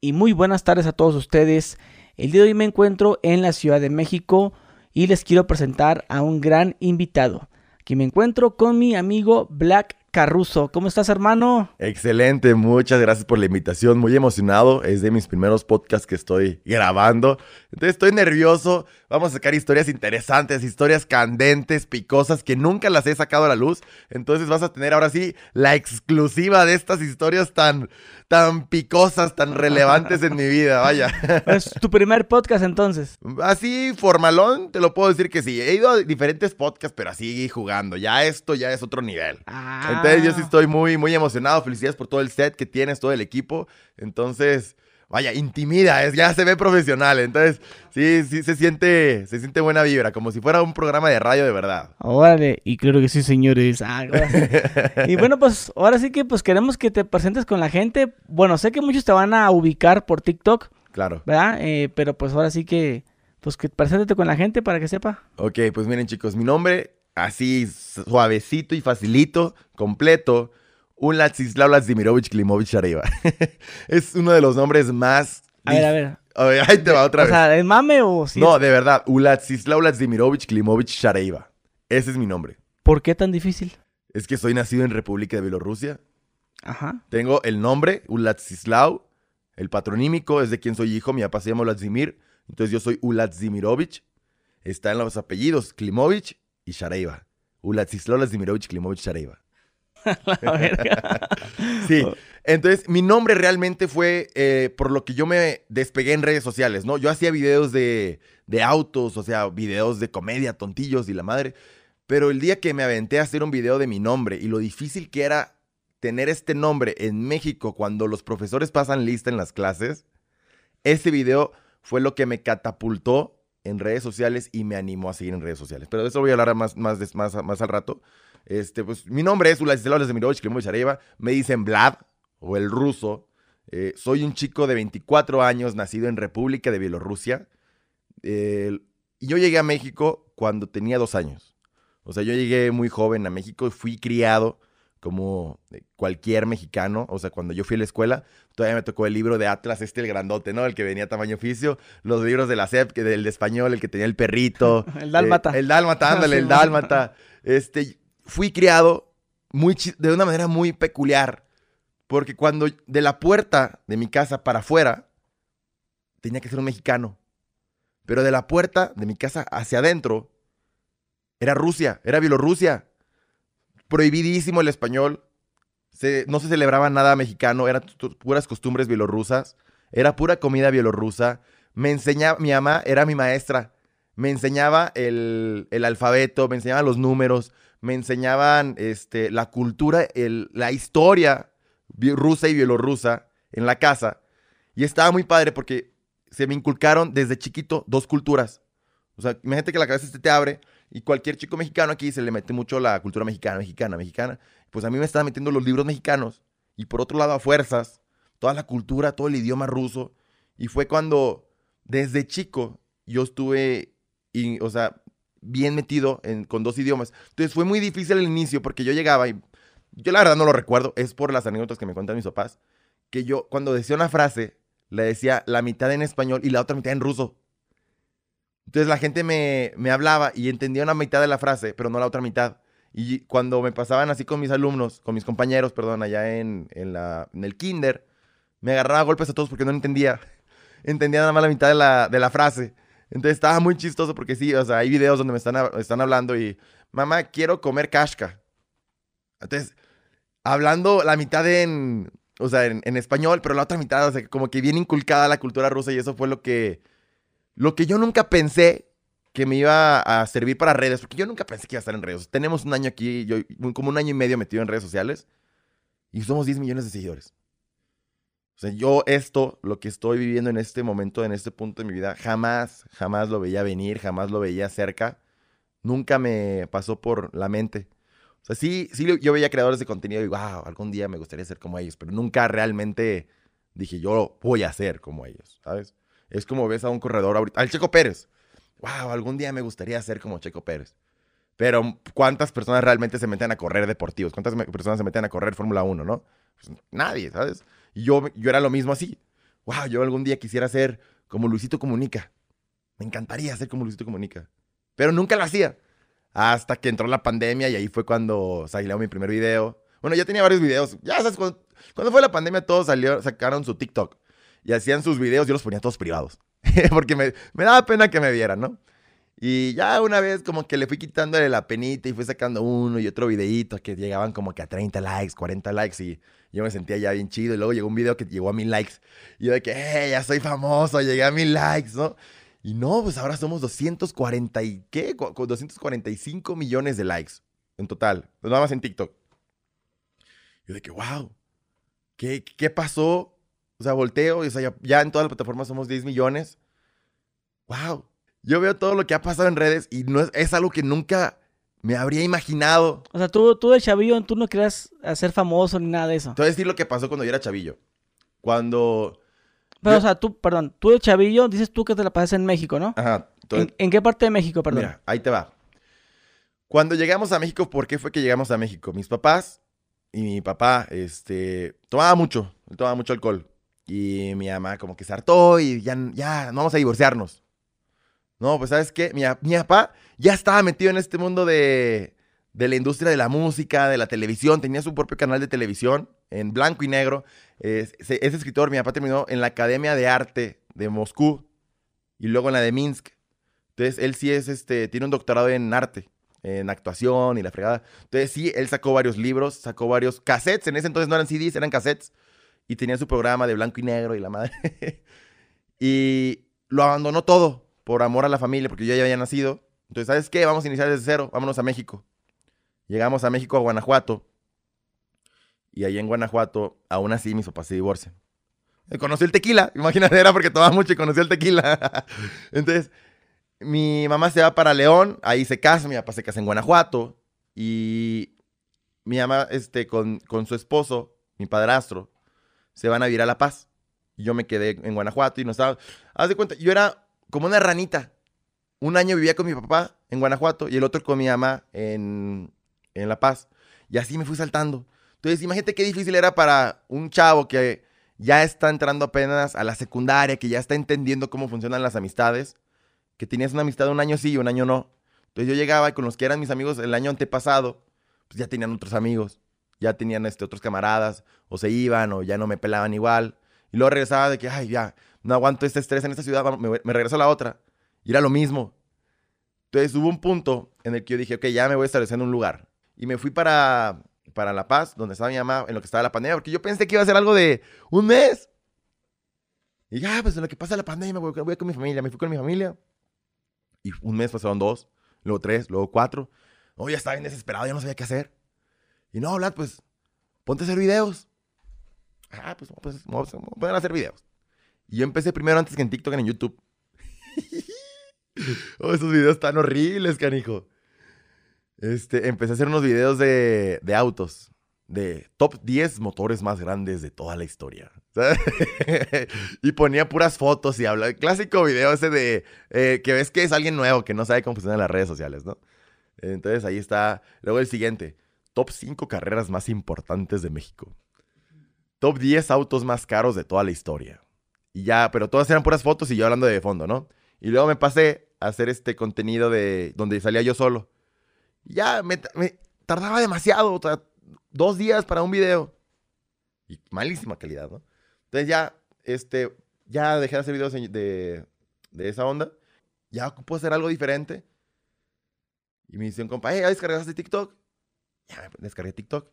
y muy buenas tardes a todos ustedes. El día de hoy me encuentro en la Ciudad de México y les quiero presentar a un gran invitado. Aquí me encuentro con mi amigo Black Carruso. ¿Cómo estás, hermano? Excelente, muchas gracias por la invitación. Muy emocionado. Es de mis primeros podcasts que estoy grabando. Entonces estoy nervioso. Vamos a sacar historias interesantes, historias candentes, picosas, que nunca las he sacado a la luz. Entonces vas a tener ahora sí la exclusiva de estas historias tan, tan picosas, tan relevantes en mi vida. Vaya. Es tu primer podcast entonces. Así, formalón, te lo puedo decir que sí. He ido a diferentes podcasts, pero así jugando. Ya esto ya es otro nivel. Ah. Entonces yo sí estoy muy, muy emocionado. Felicidades por todo el set que tienes, todo el equipo. Entonces, vaya, intimida, es, ya se ve profesional. Entonces, sí, sí se siente, se siente buena vibra, como si fuera un programa de radio de verdad. Órale, y claro que sí, señores. Ah, y bueno, pues ahora sí que pues queremos que te presentes con la gente. Bueno, sé que muchos te van a ubicar por TikTok, Claro. ¿verdad? Eh, pero pues ahora sí que pues que preséntate con la gente para que sepa. Ok, pues miren chicos, mi nombre, así suavecito y facilito, completo, Ulatsislav Lazimirovich Klimovich Areva. es uno de los nombres más... A ver, a ver. A ver, ahí te va otra o vez. sea, ¿es mame o sí? no, de verdad, Ulatsislav Lazimirovich Klimovich Shareiva. Ese es mi nombre. ¿Por qué tan difícil? Es que soy nacido en República de Bielorrusia. Ajá. Tengo el nombre, Ulatsislav. El patronímico es de quien soy hijo. Mi papá se llama Uladzimir. Entonces yo soy Ulatzimirovich. Está en los apellidos Klimovich y Shareiva. Ulatsislav Lazimirovich Klimovich. La verga. Sí. Entonces, mi nombre realmente fue eh, por lo que yo me despegué en redes sociales, ¿no? Yo hacía videos de, de autos, o sea, videos de comedia, tontillos y la madre. Pero el día que me aventé a hacer un video de mi nombre y lo difícil que era tener este nombre en México cuando los profesores pasan lista en las clases, ese video fue lo que me catapultó en redes sociales y me animó a seguir en redes sociales. Pero de eso voy a hablar más, más, más, más al rato. Este, pues, mi nombre es Ulazislav Lazimirovich Klimovich Areva. Me dicen Vlad o el ruso. Eh, soy un chico de 24 años, nacido en República de Bielorrusia. Y yo llegué a México cuando tenía dos años. O sea, yo llegué muy joven a México y fui criado como eh, cualquier mexicano. O sea, cuando yo fui a la escuela, todavía me tocó el libro de Atlas, este el grandote, ¿no? El que venía a tamaño oficio. Los libros de la SEP, que del de español, el que tenía el perrito. El dálmata. Eh, el dálmata, ándale, Sí, el dálmata. Este, fui criado muy de una manera muy peculiar. Porque cuando de la puerta de mi casa para afuera, tenía que ser un mexicano. Pero de la puerta de mi casa hacia adentro, era Rusia, era Bielorrusia. Prohibidísimo el español. No se celebraba nada mexicano, eran puras costumbres bielorrusas. Era pura comida bielorrusa. Me enseñaba, mi mamá era mi maestra. Me enseñaba el, el alfabeto, me enseñaba los números, me enseñaban este, la cultura, el- la historia rusa y bielorrusa en la casa. Y estaba muy padre porque se me inculcaron desde chiquito dos culturas. O sea, imagínate que la cabeza se te abre y cualquier chico mexicano aquí se le mete mucho la cultura mexicana, mexicana, mexicana. Pues a mí me estaban metiendo los libros mexicanos y por otro lado a fuerzas, toda la cultura, todo el idioma ruso. Y fue cuando desde chico yo estuve, y, o sea, bien metido con dos idiomas. Entonces fue muy difícil al inicio porque yo llegaba y yo la verdad no lo recuerdo, es por las anécdotas que me cuentan mis papás, que yo cuando decía una frase le decía la mitad en español y la otra mitad en ruso. Entonces la gente me, me hablaba y entendía una mitad de la frase, pero no la otra mitad. Y cuando me pasaban así con mis alumnos, con mis compañeros, perdón, allá en, en, la, en el kinder, me agarraba a golpes a todos porque no entendía. Entendía nada más la mitad de la, de la frase. Entonces estaba muy chistoso porque sí, o sea, hay videos donde me están, están hablando y, mamá, quiero comer kashka. Entonces, hablando la mitad en, o sea, en, en español, pero la otra mitad, o sea, como que bien inculcada la cultura rusa y eso fue lo que, lo que yo nunca pensé que me iba a servir para redes, porque yo nunca pensé que iba a estar en redes. Tenemos un año aquí, yo, como un año y medio metido en redes sociales y somos 10 millones de seguidores. O sea, yo esto, lo que estoy viviendo en este momento, en este punto de mi vida, jamás, jamás lo veía venir, jamás lo veía cerca. Nunca me pasó por la mente. O sea, sí, sí, yo veía creadores de contenido y, wow, algún día me gustaría ser como ellos, pero nunca realmente dije, yo voy a ser como ellos, ¿sabes? Es como ves a un corredor ahorita, al Checo Pérez. Wow, algún día me gustaría ser como Checo Pérez. Pero ¿cuántas personas realmente se meten a correr deportivos? ¿Cuántas personas se meten a correr Fórmula 1, no? Pues, nadie, ¿sabes? Y yo, yo era lo mismo así. wow, yo algún día quisiera ser como Luisito Comunica. Me encantaría ser como Luisito Comunica. Pero nunca lo hacía. Hasta que entró la pandemia y ahí fue cuando salió mi primer video. Bueno, ya tenía varios videos. Ya sabes, cuando, fue la pandemia todos salió, sacaron su TikTok y hacían sus videos. Yo los ponía todos privados. Porque me, daba pena que me vieran, ¿no? Y ya una vez como que le fui quitándole la penita y fui sacando uno y otro videito que llegaban como que a 30 likes, 40 likes y yo me sentía ya bien chido. Y luego llegó un video que llegó a mil likes. Y yo de que, hey, ya soy famoso, llegué a mil likes, ¿no? Y no, pues ahora somos 240 y ¿qué? 245 millones de likes en total. Nada más en TikTok. Yo de que, wow, ¿qué, qué pasó? O sea, volteo y o sea, ya, ya en todas las plataformas somos 10 millones. Wow yo veo todo lo que ha pasado en redes y no es, algo que nunca me habría imaginado. O sea, tú, tú de chavillo, tú no querías hacer famoso ni nada de eso. Te voy a decir lo que pasó cuando yo era chavillo. Cuando... Pero, o sea, tú, perdón, tú de chavillo, dices tú que te la pasas en México, ¿no? Ajá. ¿En, qué parte de México, perdón? Mira, ahí te va. Cuando llegamos a México, ¿por qué fue que llegamos a México? Mis papás y mi papá, este, tomaba mucho, tomaba mucho alcohol. Y mi mamá como que se hartó y ya, ya, no vamos a divorciarnos. No, pues sabes qué, mi, mi papá ya estaba metido en este mundo de, de la industria de la música, de la televisión, tenía su propio canal de televisión en blanco y negro. Es, es, escritor, mi papá terminó en la Academia de Arte de Moscú y luego en la de Minsk. Entonces, él sí es, este, tiene un doctorado en arte, en actuación y la fregada. Entonces, sí, él sacó varios libros, sacó varios cassettes. En ese entonces no eran CDs, eran cassettes. Y tenía su programa de blanco y negro y la madre. y lo abandonó todo por amor a la familia, porque yo ya había nacido. Entonces, ¿sabes qué? Vamos a iniciar desde cero, vámonos a México. Llegamos a México, a Guanajuato. Y ahí en Guanajuato, aún así, mis papás se divorcian. Conocí el tequila, imagínate, era porque tomaba mucho y conocí el tequila. Entonces, mi mamá se va para León, ahí se casa, mi papá se casa en Guanajuato. Y mi mamá, este, con, con su esposo, mi padrastro, se van a vivir a La Paz. Yo me quedé en Guanajuato y no estaba. Haz de cuenta, yo era como una ranita. Un año vivía con mi papá en Guanajuato y el otro con mi mamá en, en La Paz. Y así me fui saltando. Entonces, imagínate qué difícil era para un chavo que ya está entrando apenas a la secundaria, que ya está entendiendo cómo funcionan las amistades, que tenías una amistad un año sí y un año no. Entonces yo llegaba y con los que eran mis amigos el año antepasado, pues ya tenían otros amigos, ya tenían este, otros camaradas, o se iban, o ya no me pelaban igual. Y luego regresaba de que, ay, ya, no aguanto este estrés en esta ciudad, me, regreso a la otra. Y era lo mismo. Entonces hubo un punto en el que yo dije, ok, ya me voy a establecer en un lugar. Y me fui para, para La Paz, donde estaba mi mamá, en lo que estaba la pandemia, porque yo pensé que iba a ser algo de un mes. Y ya, pues en lo que pasa la pandemia, voy, voy con mi familia. Me fui con mi familia. Y un mes pasaron dos, luego tres, luego cuatro. No, ya estaba bien desesperado, ya no sabía qué hacer. Y no, Vlad, pues ponte a hacer videos. Ah, pues, pues a hacer videos. Y yo empecé primero antes que en TikTok en YouTube. oh, esos videos tan horribles, canijo. Este, empecé a hacer unos videos de, de autos. De top 10 motores más grandes de toda la historia. y ponía puras fotos y hablaba. Clásico video ese de eh, que ves que es alguien nuevo que no sabe cómo funcionan las redes sociales, ¿no? Entonces ahí está. Luego el siguiente. Top 5 carreras más importantes de México. Top 10 autos más caros de toda la historia. Y ya, pero todas eran puras fotos y yo hablando de fondo, ¿no? Y luego me pasé a hacer este contenido de donde salía yo solo. Y ya me, tardaba demasiado, dos días para un video. Y malísima calidad, ¿no? Entonces ya, este, ya dejé de hacer videos de, esa onda. Ya ocupo hacer algo diferente. Y me dice compa, hey, ¿ya descargaste TikTok? Ya descargué TikTok.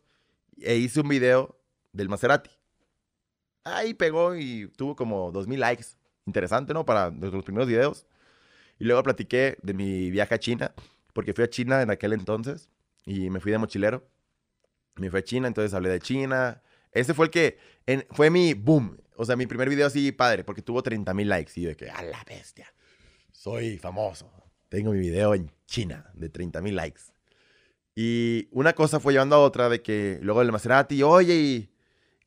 E hice un video del Maserati ahí pegó y tuvo como 2000 likes. Interesante, ¿no? Para los primeros videos. Y luego platiqué de mi viaje a China, porque fui a China en aquel entonces y me fui de mochilero. Me fui a China, entonces hablé de China. Ese fue el que fue mi boom. O sea, mi primer video así padre, porque tuvo 30 mil likes. Y de que, a la bestia, soy famoso. Tengo mi video en China de 30 mil likes. Y una cosa fue llevando a otra de que luego el Maserati, oye, y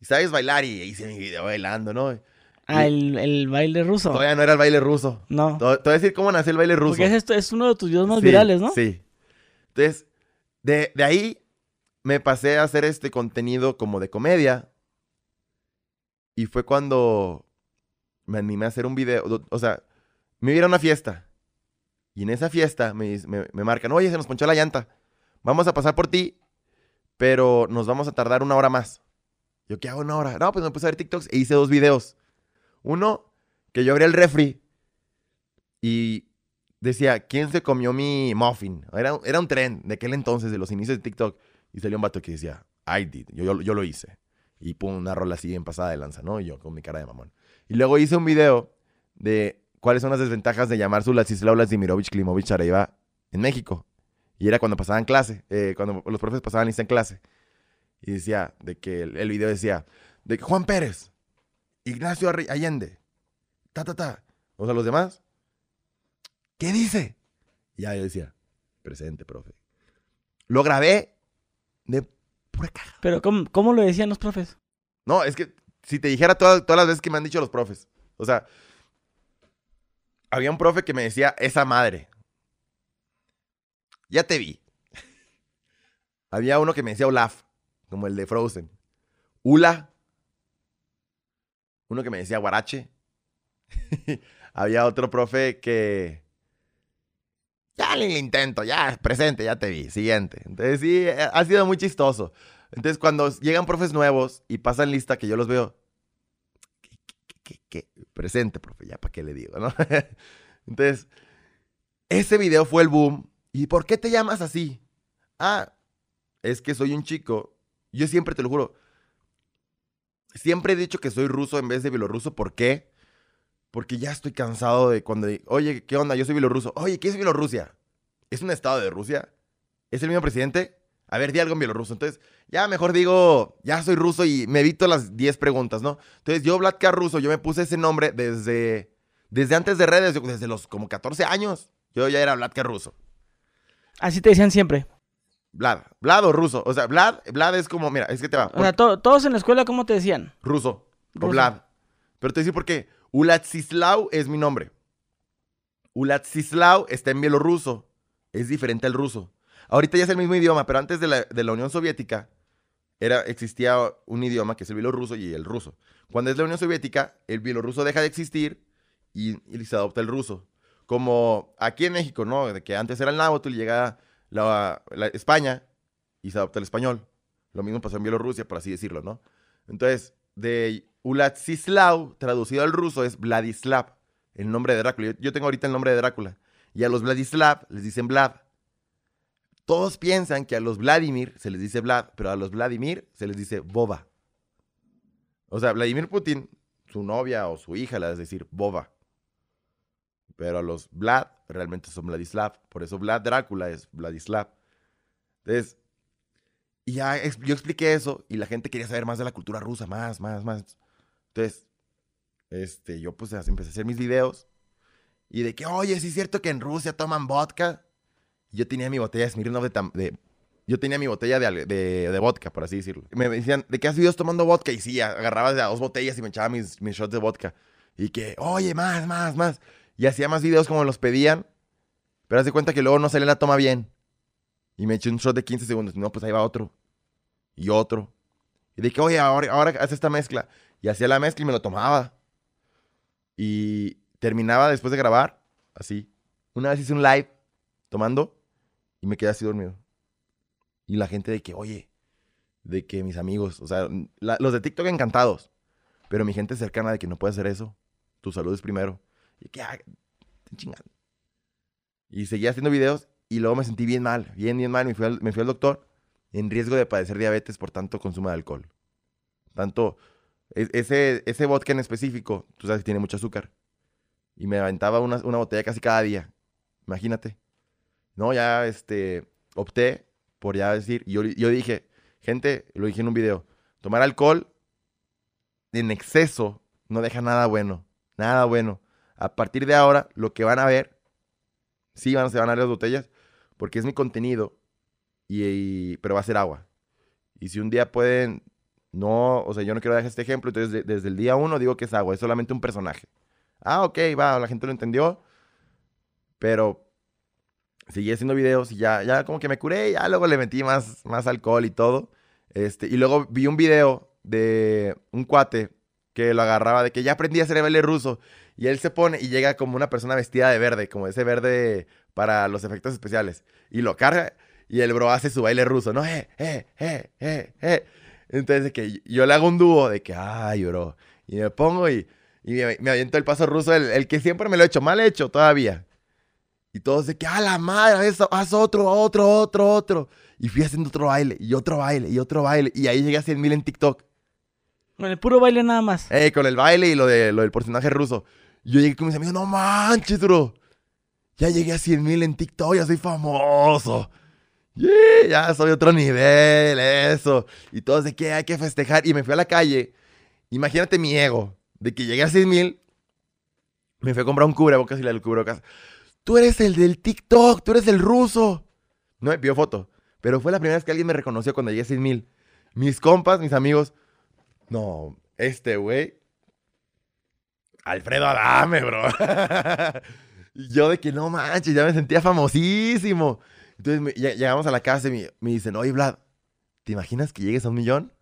y sabes bailar y hice mi video bailando, ¿no? Ah, el, baile ruso. Todavía no era el baile ruso. No. Te, voy a decir cómo nació el baile ruso. Porque es, esto, es uno de tus videos más virales, ¿no? Sí. Entonces, de, de ahí me pasé a hacer este contenido como de comedia. Y fue cuando me animé a hacer un video. O sea, me iba a una fiesta. Y en esa fiesta me, me, me marcan, oye, se nos ponchó la llanta. Vamos a pasar por ti, pero nos vamos a tardar una hora más. Yo, ¿qué hago una hora? No, pues me puse a ver TikToks e hice dos videos. Uno, que yo abrí el refri y decía, ¿quién se comió mi muffin? Era, era un tren de aquel entonces, de los inicios de TikTok. Y salió un vato que decía, I did, yo, yo, yo lo hice. Y pum, una rola así en pasada de lanza, ¿no? Y yo con mi cara de mamón. Y luego hice un video de cuáles son las desventajas de llamar su Ladislao Vladimirovich Klimovich Areva en México. Y era cuando pasaban clase, eh, cuando los profes pasaban lista en clase. Y decía, de que el, el video decía, de que Juan Pérez, Ignacio Allende, ta, ta, ta. O sea, los demás, ¿qué dice? Y ya yo decía, presente, profe. Lo grabé de pura caja. Pero ¿cómo, cómo lo decían los profes? No, es que si te dijera todas, todas las veces que me han dicho los profes. O sea, había un profe que me decía, esa madre. Ya te vi. había uno que me decía Olaf, como el de Frozen. Ula. Uno que me decía Guarache. había otro profe que... Ya le intento, ya, presente, ya te vi, siguiente. Entonces sí, eh, ha sido muy chistoso. Entonces, cuando llegan profes nuevos y pasan lista, que yo los veo, ¿qué, qué, qué? Presente, profe, ya para qué le digo, ¿no? Entonces, ese video fue el boom. ¿Y por qué te llamas así? Ah, es que soy un chico. Yo siempre te lo juro. Siempre he dicho que soy ruso en vez de bielorruso. ¿Por qué? Porque ya estoy cansado de cuando, oye, ¿qué onda? Yo soy bielorruso. Oye, ¿qué es Bielorrusia? ¿Es un estado de Rusia? ¿Es el mismo presidente? A ver, di algo en bielorruso. Entonces, ya mejor digo, ya soy ruso y me evito las 10 preguntas, ¿no? Entonces, yo, Vladka Ruso, yo me puse ese nombre desde, desde antes de redes, desde los como 14 años. Yo ya era Vladka Ruso. Así te decían siempre. Vlad, Vlad o ruso. O sea, Vlad, Vlad es como, mira, es que te va. O sea, to- todos en la escuela, ¿cómo te decían? ruso o. Vlad. Pero te voy a decir por qué. Es mi nombre. Ulatsislav está en bielorruso. Es diferente al ruso. Ahorita ya es el mismo idioma, pero antes de la, de la Unión Soviética era, existía un idioma que es el bielorruso y el ruso. Cuando es la Unión Soviética, el bielorruso deja de existir y, y se adopta el ruso. Como aquí en México, ¿no? De que antes era el náhuatl y llega la, la España y se adopta el español. Lo mismo pasó en Bielorrusia, por así decirlo, ¿no? Entonces, de Ulatsislav, traducido al ruso, es Vladislav, el nombre de Drácula. Yo, tengo ahorita el nombre de Drácula. Y a los Vladislav les dicen Vlad. Todos piensan que a los Vladimir se les dice Vlad, pero a los Vladimir se les dice Boba. O sea, Vladimir Putin, su novia o su hija le va a decir Boba. Pero a los Vlad realmente son Vladislav. Por eso Vlad Drácula es Vladislav. Entonces, y ya ex- yo expliqué eso y la gente quería saber más de la cultura rusa, más, más, más. Entonces, este, yo pues empecé a hacer mis videos y de que, oye, sí es cierto que en Rusia toman vodka. Yo tenía mi botella de Smirnoff de, tam- de- yo tenía mi botella de, de, de vodka, por así decirlo. Me decían, ¿de qué has videos tomando vodka? Y sí, agarraba de dos botellas y me echaba mis, mis shots de vodka. Y que, oye, más, más, más. Y hacía más videos como los pedían. Pero haz de cuenta que luego no salía la toma bien. Y me eché un shot de 15 segundos. No, pues ahí va otro. Y otro. Y dije, oye, ahora, ahora haz esta mezcla. Y hacía la mezcla y me lo tomaba. Y terminaba después de grabar, así. Una vez hice un live tomando y me quedé así dormido. Y la gente de que, oye, de que mis amigos, o sea, los de TikTok encantados. Pero mi gente cercana de que no puede hacer eso. Tu salud es primero. Y que, ah, te chingan. Y seguí haciendo videos y luego me sentí bien mal, bien, bien mal. Me fui al, me fui al doctor en riesgo de padecer diabetes por tanto consumo de alcohol. Tanto, e- ese, ese vodka en específico, tú sabes que tiene mucho azúcar. Y me aventaba una, una botella casi cada día. Imagínate. No, ya este, opté por ya decir, yo, yo dije, gente, lo dije en un video, tomar alcohol en exceso no deja nada bueno, nada bueno. A partir de ahora, lo que van a ver, sí van, se van a ver las botellas, porque es mi contenido, y, pero va a ser agua. Y si un día pueden, no, o sea, yo no quiero dejar este ejemplo, entonces de- desde el día uno digo que es agua, es solamente un personaje. Ah, ok, va, la gente lo entendió, pero seguí haciendo videos y ya, ya como que me curé, ya luego le metí más, más alcohol y todo. Este, y luego vi un video de un cuate que lo agarraba de que ya aprendí a hacer baile ruso. Y él se pone y llega como una persona vestida de verde, como ese verde para los efectos especiales. Y lo carga y el bro hace su baile ruso, ¿no? Eh, eh, eh, eh, eh. Entonces, que yo le hago un dúo de que, ay, bro. Y me pongo y, y me, me aviento el paso ruso, el, el que siempre me lo he hecho, mal hecho todavía. Y todos de que, a la madre, eso, haz otro, otro, otro, otro. Y fui haciendo otro baile, y otro baile, y otro baile. Y ahí llegué a 100 mil en TikTok. Con el puro baile nada más. Eh, con el baile y lo, de, lo del personaje ruso. Yo llegué con mis amigos, no manches, bro. Ya llegué a 100 mil en TikTok, ya soy famoso. Yeah, ya soy otro nivel, eso. Y todos de que hay que festejar. Y me fui a la calle. Imagínate mi ego. De que llegué a 100 mil. Me fui a comprar un cubrebocas y del cubrebocas. Tú eres el del TikTok, tú eres el ruso. No me pidió foto. Pero fue la primera vez que alguien me reconoció cuando llegué a 100 mil. Mis compas, mis amigos. No, este güey. Alfredo Adame, bro. yo de que no manches, ya me sentía famosísimo. Entonces llegamos a la casa y me, dicen, oye, Vlad, ¿te imaginas que llegues a un millón?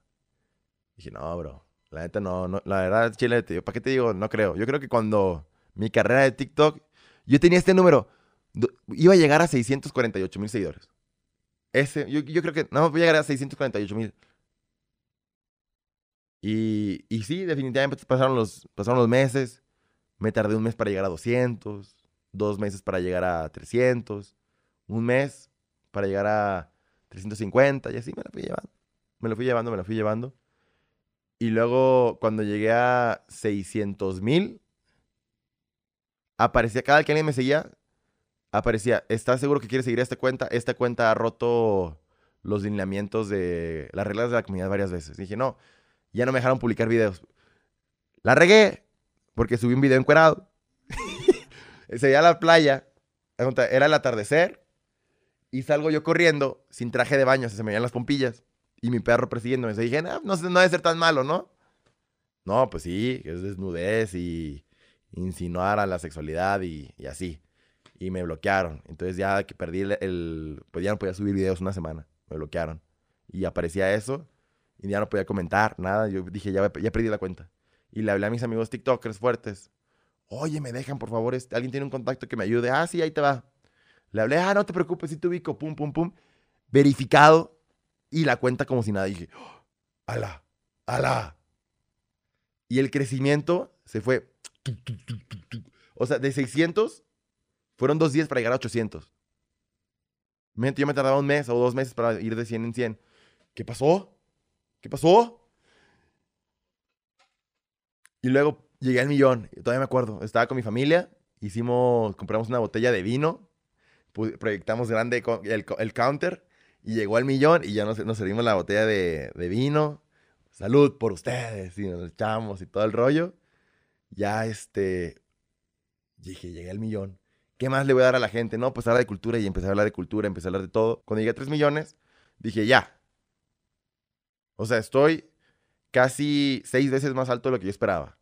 dije, no, bro. La neta no, la verdad, chile, te- ¿para qué te digo? No creo. Yo creo que cuando mi carrera de TikTok, yo tenía este número, iba a llegar a 648 mil seguidores. Ese, yo, yo creo que no voy a llegar a 648 mil. Y, y sí, definitivamente pasaron los, pasaron los meses. Me tardé un mes para llegar a 200, dos meses para llegar a 300, un mes para llegar a 350 y así me la fui llevando. Me lo fui llevando, me lo fui llevando. Y luego cuando llegué a 600 mil, aparecía, cada que alguien me seguía, aparecía, ¿estás seguro que quieres seguir esta cuenta? Esta cuenta ha roto los lineamientos de las reglas de la comunidad varias veces. dije, no, ya no me dejaron publicar videos. La regué porque subí un video encuerado. Se veía la playa, era el atardecer y salgo yo corriendo sin traje de baño, se me veían las pompillas y mi perro persiguiéndome. Entonces dije, no, no, debe ser tan malo, ¿no? No, pues sí, es desnudez y insinuar a la sexualidad y, y así. Y me bloquearon. Entonces ya que perdí el, el- Pues ya no podía subir videos una semana. Me bloquearon. Y aparecía eso. Y ya no podía comentar nada. Yo dije, ya, ya perdí la cuenta. Y le hablé a mis amigos TikTokers fuertes. Oye, me dejan, por favor. este- Alguien tiene un contacto que me ayude. Ah, sí, ahí te va. Le hablé, ah, no te preocupes, sí te ubico. Pum, pum, pum. Verificado. Y la cuenta como si nada. Dije, ¡Oh! ala, ala. Y el crecimiento se fue. O sea, de 600 fueron dos días para llegar a 800. Mente, Yo me tardaba un mes o dos meses para ir de 100 en 100. ¿Qué pasó? ¿Qué pasó? Y luego llegué al millón. Todavía me acuerdo. Estaba con mi familia. Hicimos, compramos una botella de vino. Proyectamos grande el counter. Y llegó al millón. Y ya nos, nos servimos la botella de, de vino. Salud por ustedes. Y nos echamos y todo el rollo. Ya este. Dije, llegué al millón. ¿Qué más le voy a dar a la gente? No, pues hablar de cultura. Y empecé a hablar de cultura. Empecé a hablar de todo. Cuando llegué a 3 millones, dije, ya. O sea, estoy casi seis veces más alto de lo que yo esperaba.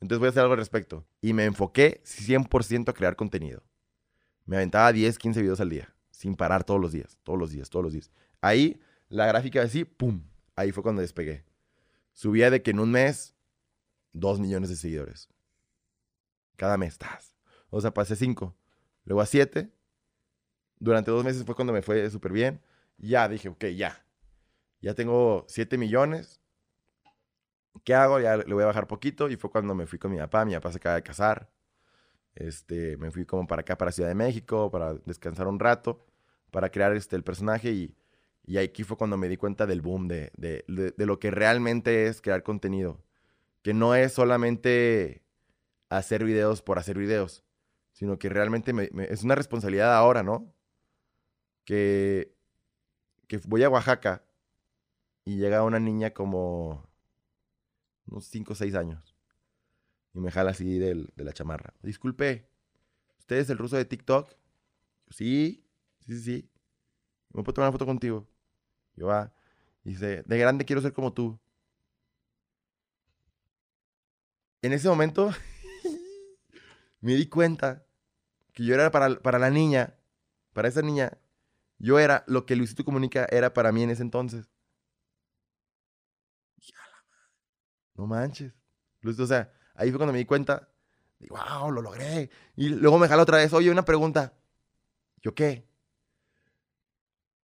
Entonces voy a hacer algo al respecto. Y me enfoqué 100% a crear contenido. Me aventaba 10, 15 videos al día. Sin parar todos los días. Todos los días, todos los días. Ahí, la gráfica así, ¡pum! Ahí fue cuando despegué. Subía de que en un mes, 2 millones de seguidores. Cada mes, ¡tas! O sea, pasé 5. Luego a 7. Durante dos meses fue cuando me fue súper bien. Ya dije, ok, ya. Ya tengo 7 millones. ¿Qué hago? Ya le voy a bajar poquito. Y fue cuando me fui con mi papá. Mi papá se acaba de casar. Este, me fui como para acá, para Ciudad de México, para descansar un rato, para crear este, el personaje. Y, y aquí fue cuando me di cuenta del boom, de, de, de- de lo que realmente es crear contenido. Que no es solamente hacer videos por hacer videos, sino que realmente me- me- es una responsabilidad ahora, ¿no? Que, que voy a Oaxaca y llega una niña como unos 5 o 6 años y me jala así de la chamarra. Disculpe, ¿usted es el ruso de TikTok? Sí, sí, sí. ¿Me puedo tomar una foto contigo? Yo va. Y dice, de grande quiero ser como tú. En ese momento me di cuenta que yo era para, para la niña, para esa niña, yo era lo que Luisito Comunica era para mí en ese entonces. Dije, "A la madre, No manches. O sea, ahí fue cuando me di cuenta. Digo, wow, lo logré. Y luego me jala otra vez. Oye, una pregunta. ¿Yo qué?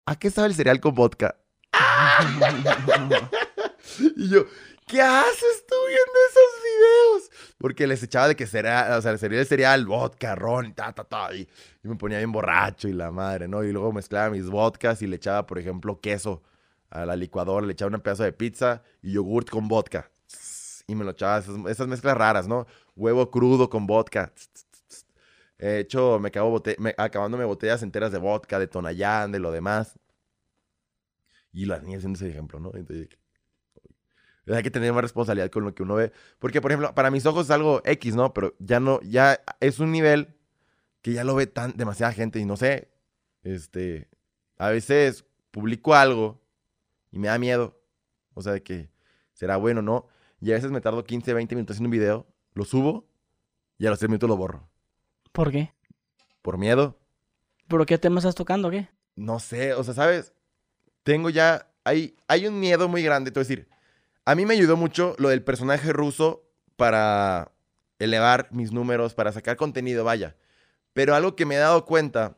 ¿A qué sabe el cereal con vodka? y yo, ¿qué haces tú viendo esos videos? Porque les echaba de que será, o sea, el cereal cereal, vodka, ron, ta, ta, ta. Y, y, me ponía bien borracho y la madre, ¿no? Y luego mezclaba mis vodkas y le echaba, por ejemplo, queso a la licuadora, le echaba un pedazo de pizza y yogurt con vodka. Y me lo echaba, esas, mezclas raras, ¿no? Huevo crudo con vodka. He hecho, me acabo me, acabándome botellas enteras de vodka, de Tonayán, de lo demás. Y las niñas haciendo ese ejemplo, ¿no? Entonces, hay que tener más responsabilidad con lo que uno ve. Porque, por ejemplo, para mis ojos es algo X, ¿no? Pero ya no, ya es un nivel que ya lo ve tan demasiada gente y no sé. Este, a veces publico algo y me da miedo. O sea, de que será bueno, ¿no? Y a veces me tardo 15, 20 minutos haciendo un video, lo subo y a los 3 minutos lo borro. ¿Por qué? Por miedo. ¿Pero qué tema estás tocando, qué? No sé, o sea, ¿sabes? Tengo ya, hay, hay un miedo muy grande, te voy a decir, a mí me ayudó mucho lo del personaje ruso para elevar mis números, para sacar contenido, vaya. Pero algo que me he dado cuenta,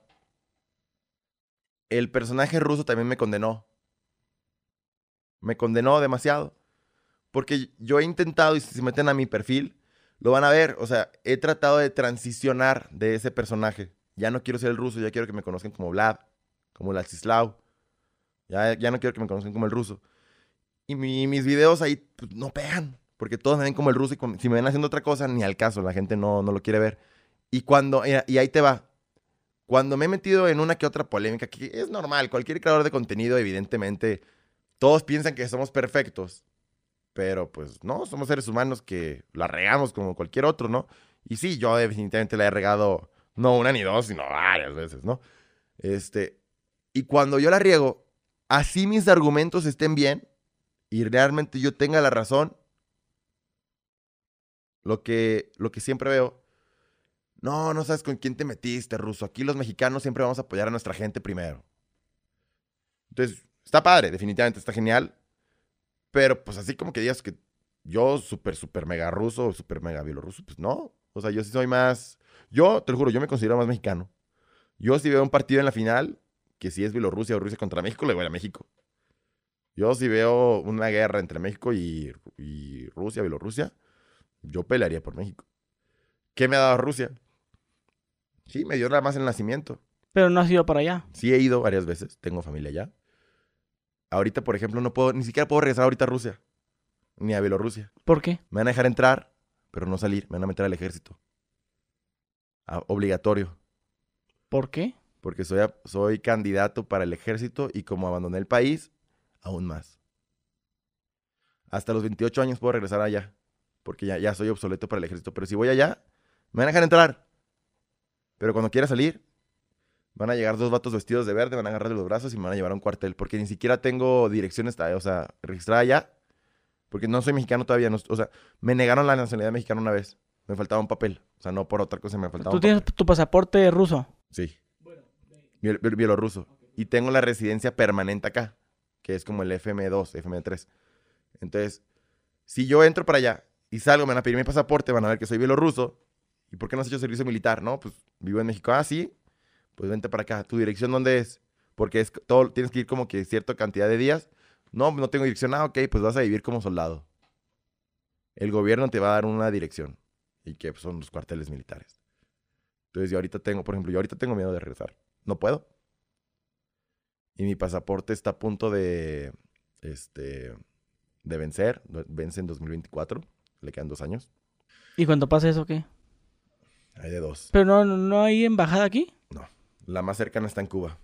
el personaje ruso también me condenó. Me condenó demasiado. Porque yo he intentado, y si se meten a mi perfil, lo van a ver. O sea, he tratado de transicionar de ese personaje. Ya no quiero ser el ruso, ya quiero que me conozcan como Vlad, como Lacislau. Ya, ya no quiero que me conozcan como el ruso. Y mis videos ahí pues, no pegan, porque todos me ven como el ruso y si me ven haciendo otra cosa, ni al caso, la gente no, no lo quiere ver. Y cuando, y ahí te va, cuando me he metido en una que otra polémica, que es normal, cualquier creador de contenido, evidentemente, todos piensan que somos perfectos, pero pues no, somos seres humanos que la regamos como cualquier otro, ¿no? Y sí, yo definitivamente la he regado no una ni dos, sino varias veces, ¿no? Este, y cuando yo la riego, así mis argumentos estén bien y realmente yo tenga la razón, lo que, lo que siempre veo, no, no sabes con quién te metiste, ruso. Aquí los mexicanos siempre vamos a apoyar a nuestra gente primero. Entonces, está padre, definitivamente está genial. Pero pues así como que digas que yo súper, súper mega ruso o súper mega bielorruso, pues no. O sea, yo sí soy más... Yo, te lo juro, yo me considero más mexicano. Yo si veo un partido en la final, que si es Bielorrusia o Rusia contra México, le voy a México. Yo si veo una guerra entre México y, y Rusia, Bielorrusia, yo pelearía por México. ¿Qué me ha dado Rusia? Sí, me dio nada más el nacimiento. Pero no has ido para allá. Sí he ido varias veces, tengo familia allá. Ahorita, por ejemplo, no puedo, ni siquiera puedo regresar ahorita a Rusia, ni a Bielorrusia. ¿Por qué? Me van a dejar entrar, pero no salir, me van a meter al ejército. obligatorio. ¿Por qué? Porque soy, soy candidato para el ejército y como abandoné el país, aún más. Hasta los 28 años puedo regresar allá, porque ya, ya soy obsoleto para el ejército. Pero si voy allá, me van a dejar entrar. Pero cuando quiera salir, van a llegar dos vatos vestidos de verde, van a agarrar de los brazos y me van a llevar a un cuartel. Porque ni siquiera tengo dirección, o sea, registrada allá. Porque no soy mexicano todavía. o sea, me negaron la nacionalidad mexicana una vez. Me faltaba un papel. O sea, no por otra cosa, me faltaba ¿Tú tienes tu pasaporte ruso? Sí. bielorruso. Y tengo la residencia permanente acá, que es como el FM2, FM3. Entonces, si yo entro para allá y salgo, me van a pedir mi pasaporte, van a ver que soy bielorruso ¿Y por qué no has hecho servicio militar? No, pues vivo en México. Ah, sí. Pues vente para acá. ¿Tu dirección dónde es? Porque es todo, tienes que ir como que cierta cantidad de días. No, no tengo dirección. Ah, ok, pues vas a vivir como soldado. El gobierno te va a dar una dirección. Y que pues, son los cuarteles militares. Entonces yo ahorita tengo, por ejemplo, yo ahorita tengo miedo de regresar. No puedo. Y mi pasaporte está a punto de, este, de vencer. Vence en 2024. Le quedan dos años. ¿Y cuando pase eso qué? Hay de dos. ¿Pero no, no hay embajada aquí? La más cercana está en Cuba.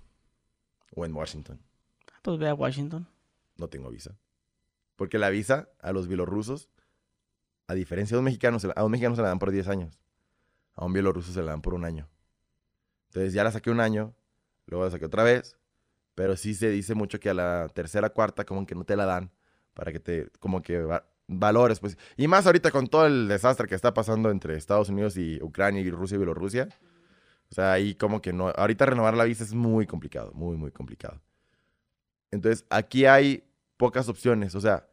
O en Washington. Ah, pues ve a Washington. No tengo visa. Porque la visa a los bielorrusos, a diferencia de los mexicanos, a un mexicano se la dan por 10 años. A un bielorruso se la dan por un año. Entonces ya la saqué un año, luego la saqué otra vez, pero sí se dice mucho que a la tercera, cuarta, como que no te la dan para que te, como que valores, pues. Y más ahorita con todo el desastre que está pasando entre Estados Unidos y Ucrania y Rusia y Bielorrusia. O sea, ahí como que no. Ahorita renovar la visa es muy complicado, muy, muy complicado. Entonces, aquí hay pocas opciones. O sea,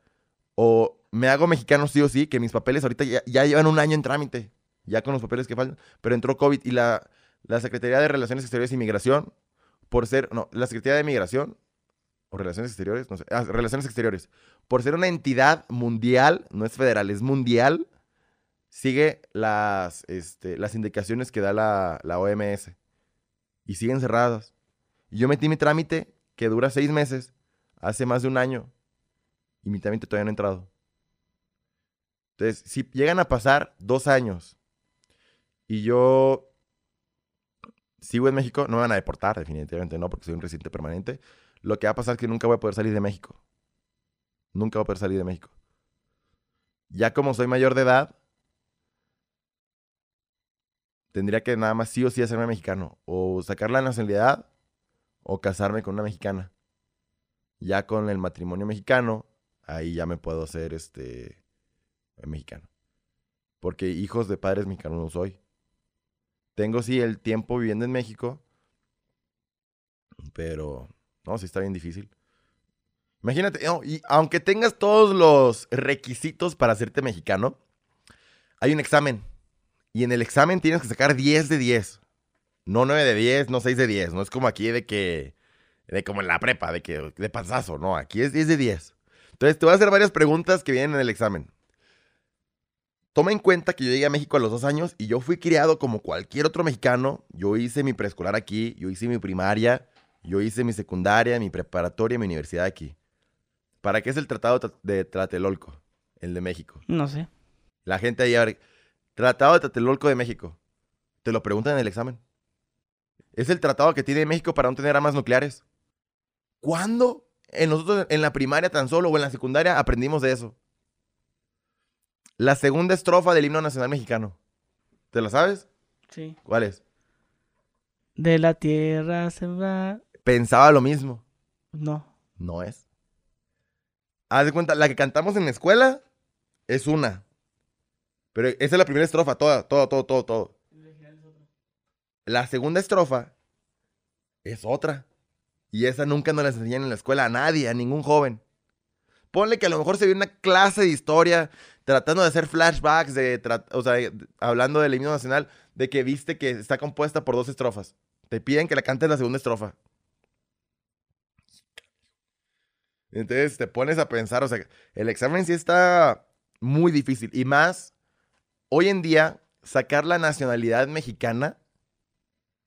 o me hago mexicano sí o sí, que mis papeles ahorita ya, llevan un año en trámite, ya con los papeles que faltan, pero entró COVID y la, la Secretaría de Relaciones Exteriores y Migración, por ser, no, la Secretaría de Migración, o Relaciones Exteriores, no sé, ah, Relaciones Exteriores, por ser una entidad mundial, no es federal, es mundial, sigue las, este, las indicaciones que da la, la OMS y siguen cerradas. Y yo metí mi trámite, que dura seis meses, hace más de un año, y mi trámite todavía no ha entrado. Entonces, si llegan a pasar dos años y yo sigo en México, no me van a deportar, definitivamente no, porque soy un residente permanente. Lo que va a pasar es que nunca voy a poder salir de México. Nunca voy a poder salir de México. Ya como soy mayor de edad, tendría que nada más sí o sí hacerme mexicano. O sacar la nacionalidad o casarme con una mexicana. Ya con el matrimonio mexicano, ahí ya me puedo hacer este mexicano. Porque hijos de padres mexicanos no soy. Tengo sí el tiempo viviendo en México, pero no, sí está bien difícil. Imagínate, y aunque tengas todos los requisitos para hacerte mexicano, hay un examen. Y en el examen tienes que sacar 10 de 10. No 9 de 10, no 6 de 10. No es como aquí de que, de como en la prepa, de que, de pasazo, no. Aquí es 10 de 10. Entonces te voy a hacer varias preguntas que vienen en el examen. Toma en cuenta que yo llegué a México a los dos años y yo fui criado como cualquier otro mexicano. Yo hice mi preescolar aquí, yo hice mi primaria, yo hice mi secundaria, mi preparatoria, mi universidad aquí. ¿Para qué es el Tratado de Tlatelolco, el de México? No sé. La gente ahí, Tratado de Tlatelolco de México. Te lo preguntan en el examen. Es el tratado que tiene México para no tener armas nucleares. ¿Cuándo? En nosotros en la primaria tan solo o en la secundaria aprendimos de eso. La segunda estrofa del himno nacional mexicano. ¿Te la sabes? Sí. ¿Cuál es? De la tierra se va. Pensaba lo mismo. No. No es. Haz de cuenta, la que cantamos en la escuela es una. Pero esa es la primera estrofa, toda, todo, todo, todo, todo. La segunda estrofa es otra. Y esa nunca nos la enseñan en la escuela a nadie, a ningún joven. Ponle que a lo mejor se vio una clase de historia tratando de hacer flashbacks, de o sea, hablando del himno nacional, de que viste que está compuesta por dos estrofas. Te piden que la cantes la segunda estrofa. Entonces te pones a pensar, o sea, el examen sí está muy difícil. Y más, hoy en día, sacar la nacionalidad mexicana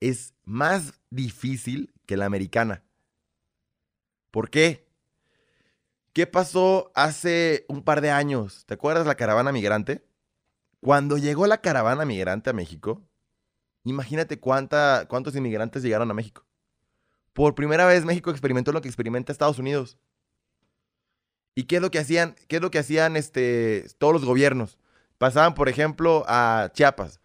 es más difícil que la americana. ¿Por qué? ¿Qué pasó hace un par de años? ¿Te acuerdas la caravana migrante? Cuando llegó la caravana migrante a México, imagínate cuánta, cuántos inmigrantes llegaron a México. Por primera vez México experimentó lo que experimenta Estados Unidos. ¿Y qué es lo que hacían? ¿Qué es lo que hacían este, todos los gobiernos? Pasaban, por ejemplo, a Chiapas.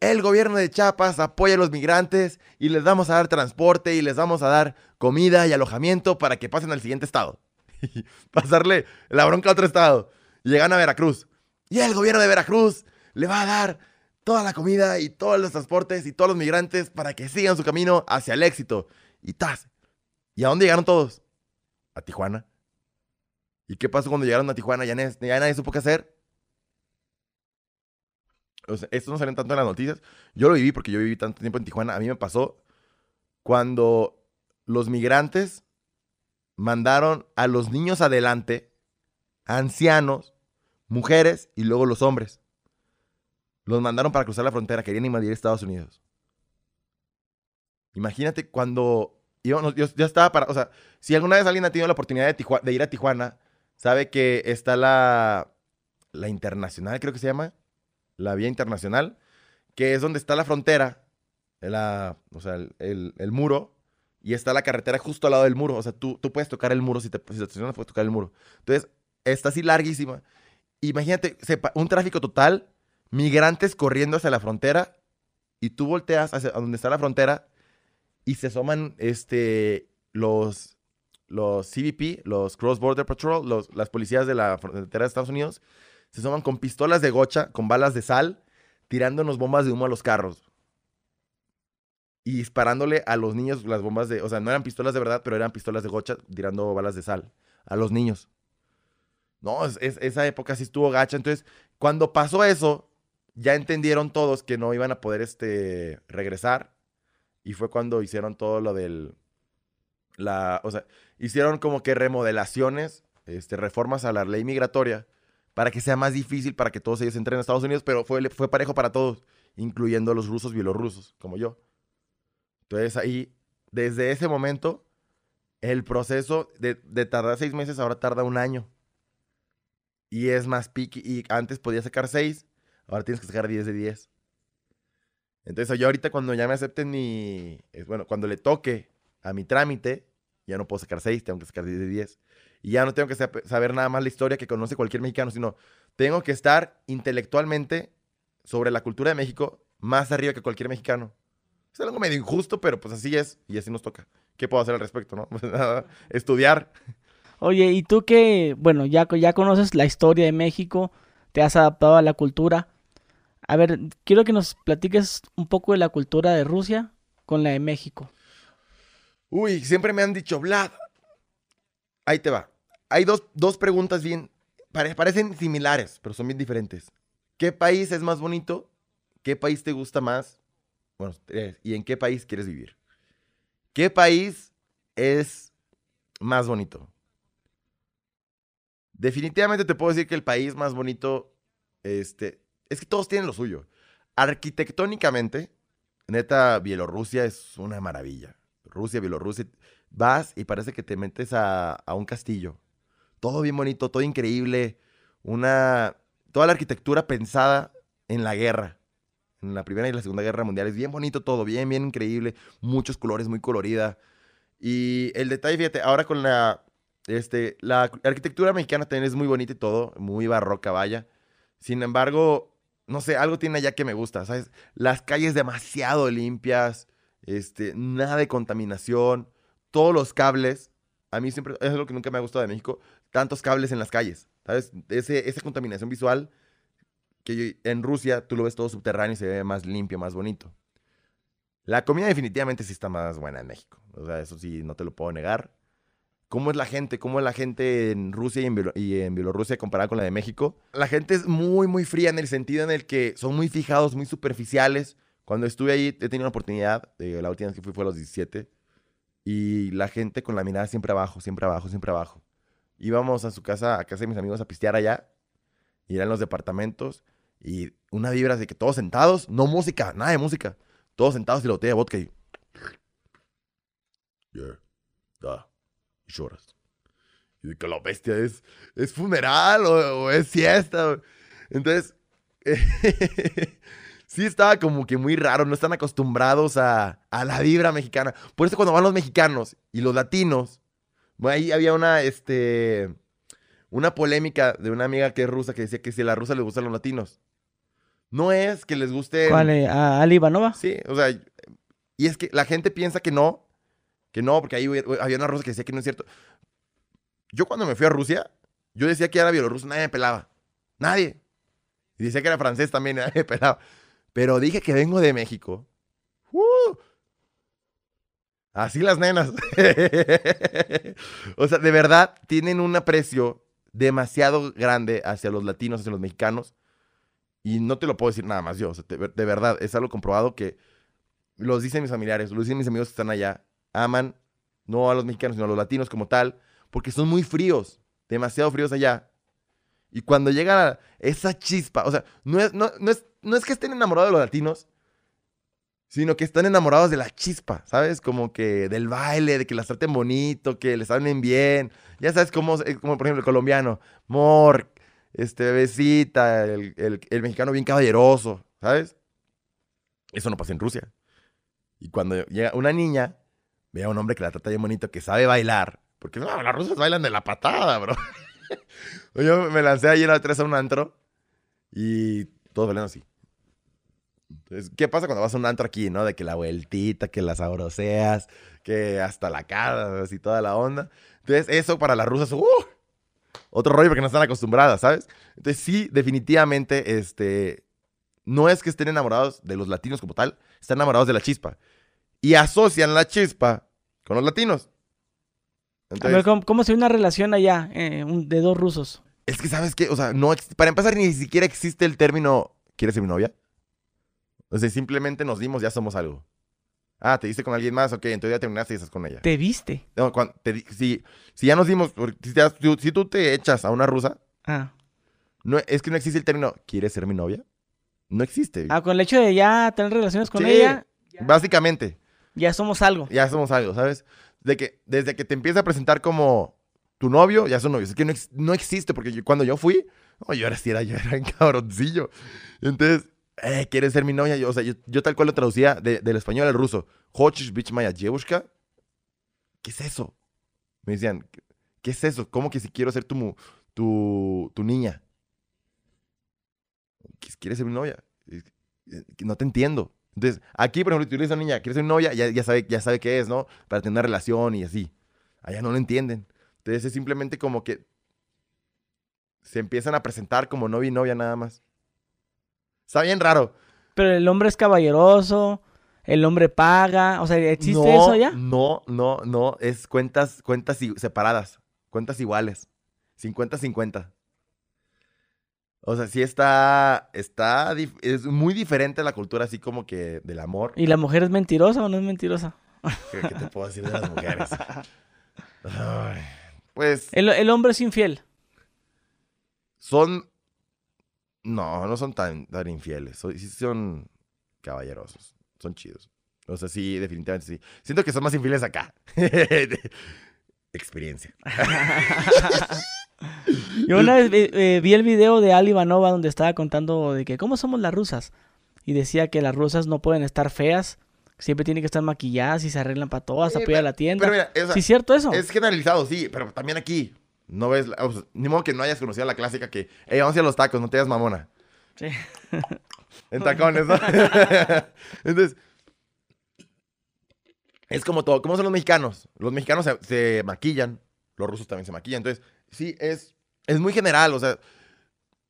El gobierno de Chiapas apoya a los migrantes y les vamos a dar transporte y les vamos a dar comida y alojamiento para que pasen al siguiente estado. pasarle la bronca a otro estado. llegan a Veracruz. Y el gobierno de Veracruz le va a dar toda la comida y todos los transportes y todos los migrantes para que sigan su camino hacia el éxito. Y tas. ¿Y a dónde llegaron todos? A Tijuana. ¿Y qué pasó cuando llegaron a Tijuana? Ya, nadie supo qué hacer. Esto no salen tanto en las noticias. Yo lo viví porque yo viví tanto tiempo en Tijuana. A mí me pasó cuando los migrantes mandaron a los niños adelante, ancianos, mujeres y luego los hombres. Los mandaron para cruzar la frontera, querían invadir Estados Unidos. Imagínate cuando yo, ya estaba para, o sea, si alguna vez alguien ha tenido la oportunidad de, ir a Tijuana, sabe que está la, la internacional, creo que se llama, la vía internacional, que es donde está la frontera, la, o sea, el, el muro, y está la carretera justo al lado del muro. O sea, tú, tú puedes tocar el muro si te, si puedes tocar el muro. Entonces, está así larguísima. Imagínate, un tráfico total, migrantes corriendo hacia la frontera y tú volteas hacia donde está la frontera y se asoman este, los, los CBP, los Cross Border Patrol, los, las policías de la frontera de Estados Unidos, se asoman con pistolas de gocha, con balas de sal, tirándonos bombas de humo a los carros y disparándole a los niños las bombas de, o sea, no eran pistolas de verdad, pero eran pistolas de gocha tirando balas de sal a los niños. No, es- es- esa época sí estuvo gacha. Entonces, cuando pasó eso, ya entendieron todos que no iban a poder este, regresar. Y fue cuando hicieron todo lo del. La, o sea, hicieron como que remodelaciones, este, reformas a la ley migratoria para que sea más difícil para que todos ellos entren a Estados Unidos, pero fue, fue parejo para todos, incluyendo los rusos bielorrusos, como yo. Entonces ahí, desde ese momento, el proceso de, de tardar seis meses ahora tarda un año. Y es más piqui. Y antes podías sacar seis, ahora tienes que sacar 10 de 10. Entonces yo ahorita cuando ya me acepten mi... Bueno, cuando le toque a mi trámite, ya no puedo sacar seis, tengo que sacar 10 de 10. Y ya no tengo que sa- saber nada más la historia que conoce cualquier mexicano, sino tengo que estar intelectualmente sobre la cultura de México más arriba que cualquier mexicano. Es algo medio injusto, pero pues así es y así nos toca. ¿Qué puedo hacer al respecto, no? Pues nada, estudiar. Oye, ¿y tú que, bueno, ya, ya conoces la historia de México, te has adaptado a la cultura? A ver, quiero que nos platiques un poco de la cultura de Rusia con la de México. Uy, siempre me han dicho, Vlad. Ahí te va. Hay dos, dos preguntas bien, pare- parecen similares, pero son bien diferentes. ¿Qué país es más bonito? ¿Qué país te gusta más? Bueno. ¿Y en qué país quieres vivir? ¿Qué país es más bonito? Definitivamente te puedo decir que el país más bonito, este, es que todos tienen lo suyo. Arquitectónicamente, neta, Bielorrusia es una maravilla. Rusia, Bielorrusia, vas y parece que te metes a, a un castillo. Todo bien bonito, todo increíble. Una, toda la arquitectura pensada en la guerra. En la Primera y la Segunda Guerra Mundial. Es bien bonito todo, bien, bien increíble. Muchos colores, muy colorida. Y el detalle, fíjate, ahora con la, este, la arquitectura mexicana también es muy bonita y todo, muy barroca, vaya. Sin embargo, no sé, algo tiene allá que me gusta, ¿sabes? Las calles demasiado limpias, este, nada de contaminación, todos los cables. A mí siempre es algo que nunca me ha gustado de México, tantos cables en las calles, ¿sabes? Ese, esa contaminación visual que yo- en Rusia tú lo ves todo subterráneo y se ve más limpio, más bonito. La comida definitivamente sí está más buena en México. O sea, eso sí, no te lo puedo negar. ¿Cómo es la gente? ¿Cómo es la gente en Rusia y en, y en Bielorrusia comparada con la de México? La gente es muy, muy fría en el sentido en el que son muy fijados, muy superficiales. Cuando estuve ahí, he tenido la oportunidad, de, la última vez que fui fue a los 17, y la gente con la mirada siempre abajo, siempre abajo, siempre abajo. Íbamos a su casa, a casa de mis amigos a pistear allá, y eran los departamentos, y una vibra de que todos sentados, no música, nada de música, todos sentados y la botella de vodka y... Yeah, y lloras. Y de que la bestia es, es funeral o, o es fiesta. Entonces, sí estaba como que muy raro, no están acostumbrados a, a la vibra mexicana. Por eso cuando van los mexicanos y los latinos, ahí había una, este, una polémica de una amiga que es rusa que decía que si a la rusa les gustan los latinos. No es que les guste... ¿Cuál? eh, ¿A Ali Ivanova? Sí, o sea, y es que la gente piensa que no, que no, porque ahí había una rusa que decía que no es cierto. Yo cuando me fui a Rusia, yo decía que era bielorruso, nadie me pelaba. Nadie. Y decía que era francés también, nadie me pelaba. Pero dije que vengo de México. ¡Uh! Así las nenas. o sea, de verdad, tienen un aprecio demasiado grande hacia los latinos, hacia los mexicanos. Y no te lo puedo decir nada más yo. de, ver- de verdad, es algo comprobado que los dicen mis familiares, los dicen mis amigos que están allá. Aman no a los mexicanos, sino a los latinos como tal, porque son muy fríos, demasiado fríos allá. Y cuando llega esa chispa, o sea, no es, no es que estén enamorados de los latinos, sino que están enamorados de la chispa, ¿sabes? Como que del baile, de que las traten bonito, que les hablen bien. Ya sabes cómo, es como por ejemplo el colombiano, mor, este bebecita, el, el- el mexicano bien caballeroso, ¿sabes? Eso no pasa en Rusia. Y cuando llega una niña, ve a un hombre que la trata bien bonito, que sabe bailar, porque no, las rusas bailan de la patada, bro. Yo me lancé ayer a tres a un antro y todos bailando así. Entonces, ¿qué pasa cuando vas a un antro aquí, no? De que la vueltita, que las abroceas, que hasta la cara, así toda la onda. Entonces, eso para las rusas, ¡uh! Otro rollo porque no están acostumbradas, ¿sabes? Entonces, sí, definitivamente, este, no es que estén enamorados de los latinos como tal, están enamorados de la chispa. Y asocian la chispa con los latinos. A Entonces, ver, ¿cómo, cómo se ve una relación allá eh, un- de dos rusos? Es que, ¿sabes qué? O sea, no para empezar, ni siquiera existe el término ¿quieres ser mi novia? Sea, simplemente nos dimos, ya somos algo. Ah, te diste con alguien más, ok, entonces ya terminaste y estás con ella. Te viste. No, te si, si ya nos dimos, si, si- si tú te echas a una rusa, Ah. no, es que no existe el término ¿quieres ser mi novia? No existe. Ah, con el hecho de ya tener relaciones con Sí. ella, Básicamente, ya somos algo. ya somos algo, ¿sabes? De que, desde que te empieza a presentar como tu novio, ya son novios. Es que no, no existe, porque yo- cuando yo fui, no, yo era así, era, yo era un cabroncillo. Entonces, eh, ¿quieres ser mi novia? Yo, o sea, yo, yo tal cual lo traducía de- del español al ruso. Хочешь быть моя девушка? ¿Qué es eso? Me decían, ¿qué, qué es eso? ¿Cómo que si quiero ser tu, mu- tu, tu niña? ¿Qué- ¿Quieres ser mi novia? Es que, eh, que No te entiendo. Entonces, aquí, por ejemplo, si tú le dices a una niña, ¿quieres ser mi novia? Ya, ya, sabe, ya sabe qué es, ¿no? Para tener una relación y así. Allá no lo entienden. Entonces, es simplemente como que se empiezan a presentar como novio y novia nada más. Está bien raro. Pero el hombre es caballeroso, el hombre paga, o sea, ¿existe no, eso ya? No, no, no. Es cuentas, cuentas separadas. Cuentas iguales. 50-50. O sea, sí está, está, es muy diferente la cultura así como que del amor. ¿Y la mujer es mentirosa o no es mentirosa? ¿Qué, qué te puedo decir de las mujeres? Ay, pues El, el hombre es infiel. son, no, no son tan, tan infieles. Son- sí son caballerosos. Son chidos. O sea, sí, definitivamente sí. Siento que son más infieles acá. Experiencia. Yo una vez vi, eh, vi el video de Ali Ivanova donde estaba contando de que cómo somos las rusas. Y decía que las rusas no pueden estar feas, siempre tienen que estar maquilladas y se arreglan para todas, Sí, para ir a pero- la tienda. Pero mira, o sea, ¿Sí es cierto eso? es generalizado, sí, pero también aquí. No ves, la- o sea, ni modo que no hayas conocido la clásica que, hey, vamos a ir a los tacos, no te hagas mamona. Sí. En tacones, ¿no? Entonces, es como todo. ¿Cómo son los mexicanos? Los mexicanos se, se maquillan, los rusos también se maquillan. Entonces, sí, es, es muy general. O sea,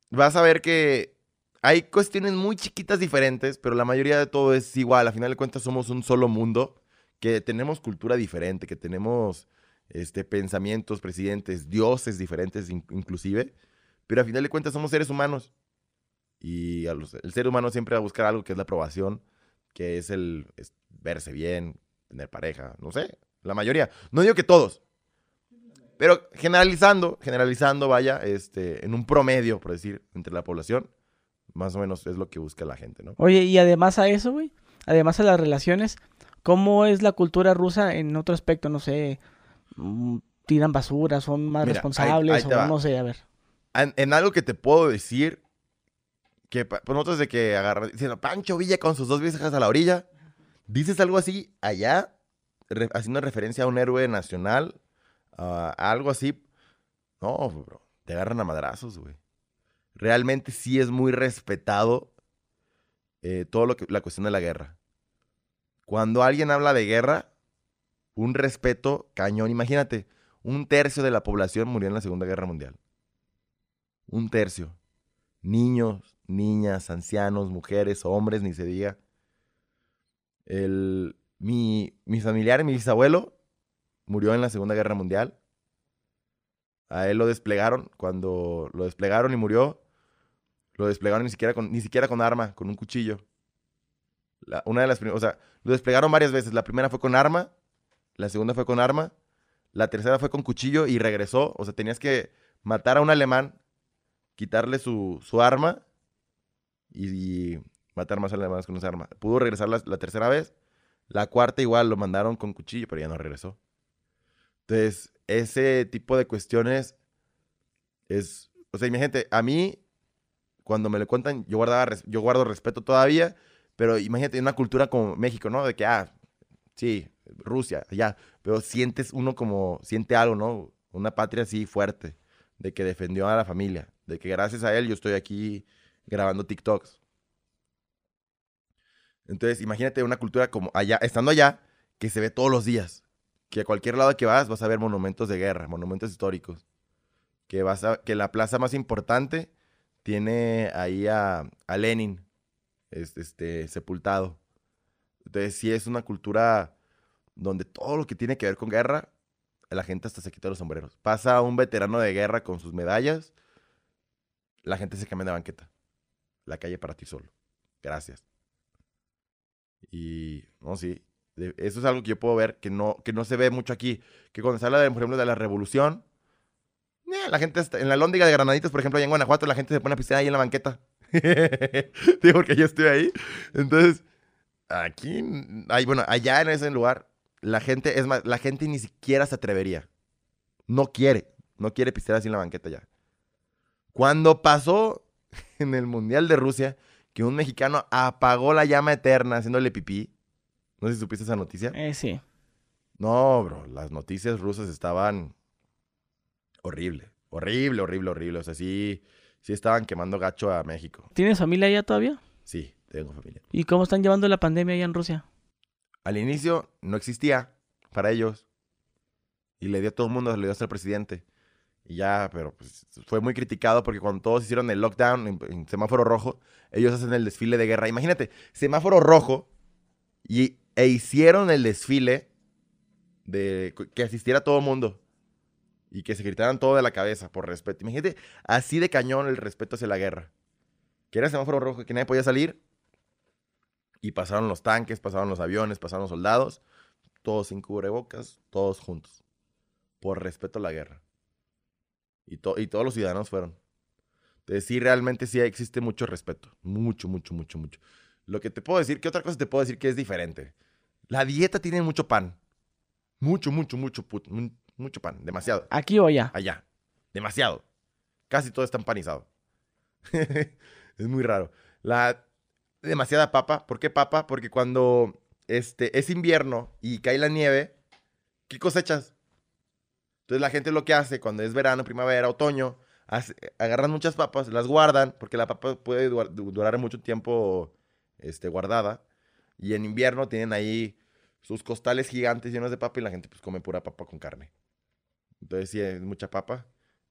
vas a ver que hay cuestiones muy chiquitas diferentes, pero la mayoría de todo es igual. A final de cuentas, somos un solo mundo, que tenemos cultura diferente, que tenemos este, pensamientos, presidentes, dioses diferentes, in- inclusive. Pero a final de cuentas, somos seres humanos. Y el ser humano siempre va a buscar algo que es la aprobación, que es el verse bien, tener pareja, no sé, la mayoría. No digo que todos, pero generalizando, generalizando, vaya, este, en un promedio, por decir, entre la población, más o menos es lo que busca la gente, ¿no? Oye, y además a eso, güey, además a las relaciones, ¿cómo es la cultura rusa en otro aspecto? No sé, tiran basura, son más Mira, responsables ahí o no sé, a ver. En, en algo que te puedo decir, que pa- pues nosotros de que agarran, diciendo, Pancho Villa con sus dos viejas a la orilla, dices algo así allá, re- haciendo referencia a un héroe nacional, algo así, no, bro, te agarran a madrazos, güey. Realmente sí es muy respetado eh, todo lo que, la cuestión de la guerra. Cuando alguien habla de guerra, un respeto cañón, imagínate, un tercio de la población murió en la Segunda Guerra Mundial. Un tercio. Niños, niñas, ancianos, mujeres, hombres, ni se diga. El, mi, mi familiar, mi bisabuelo, murió en la Segunda Guerra Mundial. A él lo desplegaron. Cuando lo desplegaron y murió, lo desplegaron ni siquiera con, ni siquiera con arma, con un cuchillo. La- una de las o sea, lo desplegaron varias veces. La primera fue con arma, la segunda fue con arma, la tercera fue con cuchillo y regresó. O sea, tenías que matar a un alemán, quitarle su, su arma y, matar más alemanes con esa arma. Pudo regresar la, la tercera vez. La cuarta igual lo mandaron con cuchillo, pero ya no regresó. Entonces, ese tipo de cuestiones es... O sea, imagínate, a mí, cuando me lo cuentan, yo, guardaba, yo guardo respeto todavía, pero imagínate en una cultura como México, ¿no? De que, ah, sí, Rusia, ya, pero sientes uno como, siente algo, ¿no? Una patria así fuerte, de que defendió a la familia, de que gracias a él yo estoy aquí grabando TikToks. Entonces, imagínate una cultura como allá, estando allá, que se ve todos los días, que a cualquier lado que vas vas a ver monumentos de guerra, monumentos históricos, que vas a, que la plaza más importante tiene ahí a, Lenin, es- este, sepultado. Entonces, sí es una cultura donde todo lo que tiene que ver con guerra, la gente hasta se quita los sombreros. Pasa un veterano de guerra con sus medallas, la gente se cambia de banqueta. La calle para ti solo. Gracias. Y, no, sí. Eso es algo que yo puedo ver que no, que no se ve mucho aquí. Que cuando se habla, de, por ejemplo, de la revolución, eh, la gente, está- en la lóndiga de Granaditos, por ejemplo, allá en Guanajuato, la gente se pone a pistear ahí en la banqueta. Digo, porque yo estoy ahí. Entonces, aquí, ay, bueno, allá en ese lugar, la gente, es más, la gente ni siquiera se atrevería. No quiere, no quiere pistear así en la banqueta ya. Cuando pasó en el Mundial de Rusia, que un mexicano apagó la llama eterna haciéndole pipí. No sé si supiste esa noticia. Eh, sí. No, bro, las noticias rusas estaban horrible, horrible, horrible, horrible. O sea, sí, sí estaban quemando gacho a México. ¿Tienes familia allá todavía? Sí, tengo familia. ¿Y cómo están llevando la pandemia allá en Rusia? Al inicio no existía para ellos. Y le dio a todo el mundo, le dio hasta el presidente. Y ya, pero pues, fue muy criticado porque cuando todos hicieron el lockdown en, semáforo rojo, ellos hacen el desfile de guerra. Imagínate, semáforo rojo y, e hicieron el desfile de que asistiera todo el mundo y que se gritaran todo de la cabeza por respeto. Imagínate, así de cañón el respeto hacia la guerra. Que era semáforo rojo, que nadie podía salir. Y pasaron los tanques, pasaron los aviones, pasaron los soldados, todos sin cubrebocas, todos juntos, por respeto a la guerra. Y, to- y todos los ciudadanos fueron. Entonces sí, realmente sí existe mucho respeto, mucho, mucho, mucho, mucho. Lo que te puedo decir, ¿qué otra cosa te puedo decir que es diferente? La dieta tiene mucho pan. Mucho, mucho, mucho, mucho pan, demasiado. ¿Aquí o allá? Allá, demasiado. Casi todo está empanizado. es muy raro. La demasiada papa. ¿Por qué papa? Porque cuando este, es invierno y cae la nieve, ¿qué cosechas? Entonces la gente lo que hace cuando es verano, primavera, otoño, agarran muchas papas, las guardan, porque la papa puede durar, du- durar mucho tiempo este, guardada. Y en invierno tienen ahí sus costales gigantes llenos de papa y la gente pues come pura papa con carne. Entonces sí, es mucha papa.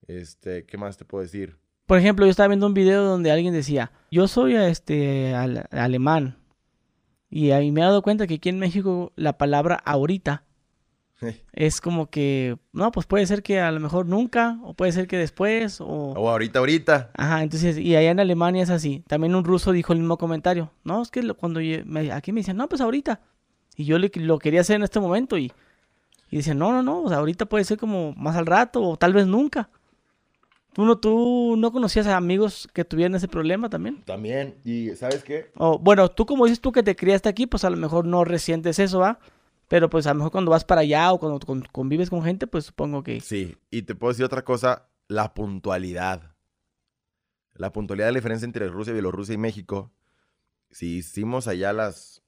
Este, ¿qué más te puedo decir? Por ejemplo, yo estaba viendo un video donde alguien decía, yo soy este al- alemán. Y ahí me he dado cuenta que aquí en México la palabra ahorita es como que, no, pues puede ser que a lo mejor nunca, o puede ser que después, o... O ahorita, ahorita. Ajá, entonces, y allá en Alemania es así. También un ruso dijo el mismo comentario. No, es que cuando me- aquí me dicen, no, pues ahorita. Y yo le, lo quería hacer en este momento y, y dicen, no, no, no, o sea, ahorita puede ser como más al rato o tal vez nunca. ¿Tú no, tú no conocías a amigos que tuvieran ese problema también? También. ¿Y sabes qué? O, bueno, tú como dices tú que te criaste aquí, pues a lo mejor no resientes eso, ¿va? Pero pues a lo mejor cuando vas para allá o cuando con- convives con gente, pues supongo que... Sí. Y te puedo decir otra cosa. La puntualidad. La puntualidad, la diferencia entre Rusia, Bielorrusia y México. Si hicimos allá a las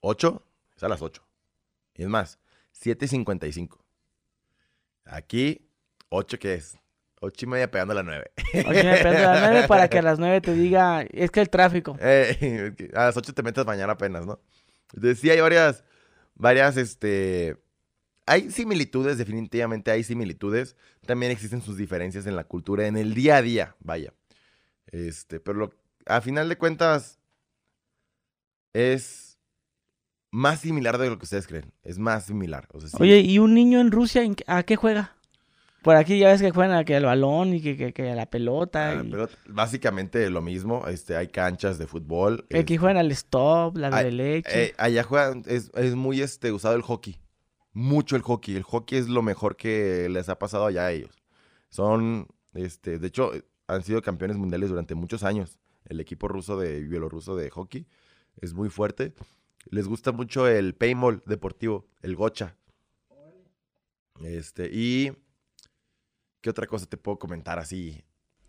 8, es a las 8. Y es más, 7.55. Aquí, 8 que es. 8 y media pegando a las 9. Oye, depende de las nueve para que a las nueve te diga, es que el tráfico. Eh, a las 8 te metes mañana apenas, ¿no? Entonces sí hay varias, varias, este... Hay similitudes, definitivamente hay similitudes. También existen sus diferencias en la cultura, en el día a día, vaya. Este, pero lo- a final de cuentas es más similar de lo que ustedes creen. Es más similar. O sea, sí. Oye, ¿y un niño en Rusia a qué juega? Por aquí ya ves que juegan a que al balón y que, que, que a la pelota. Ah, y pero básicamente lo mismo. Este, hay canchas de fútbol. aquí este, juegan al stop, la de leche. Eh, allá juegan, es, es muy este, usado el hockey. Mucho el hockey. El hockey es lo mejor que les ha pasado allá a ellos. Son, este, de hecho, han sido campeones mundiales durante muchos años. El equipo ruso de bielorruso de hockey es muy fuerte. Les gusta mucho el paintball deportivo, el gocha. Este, y ¿qué otra cosa te puedo comentar así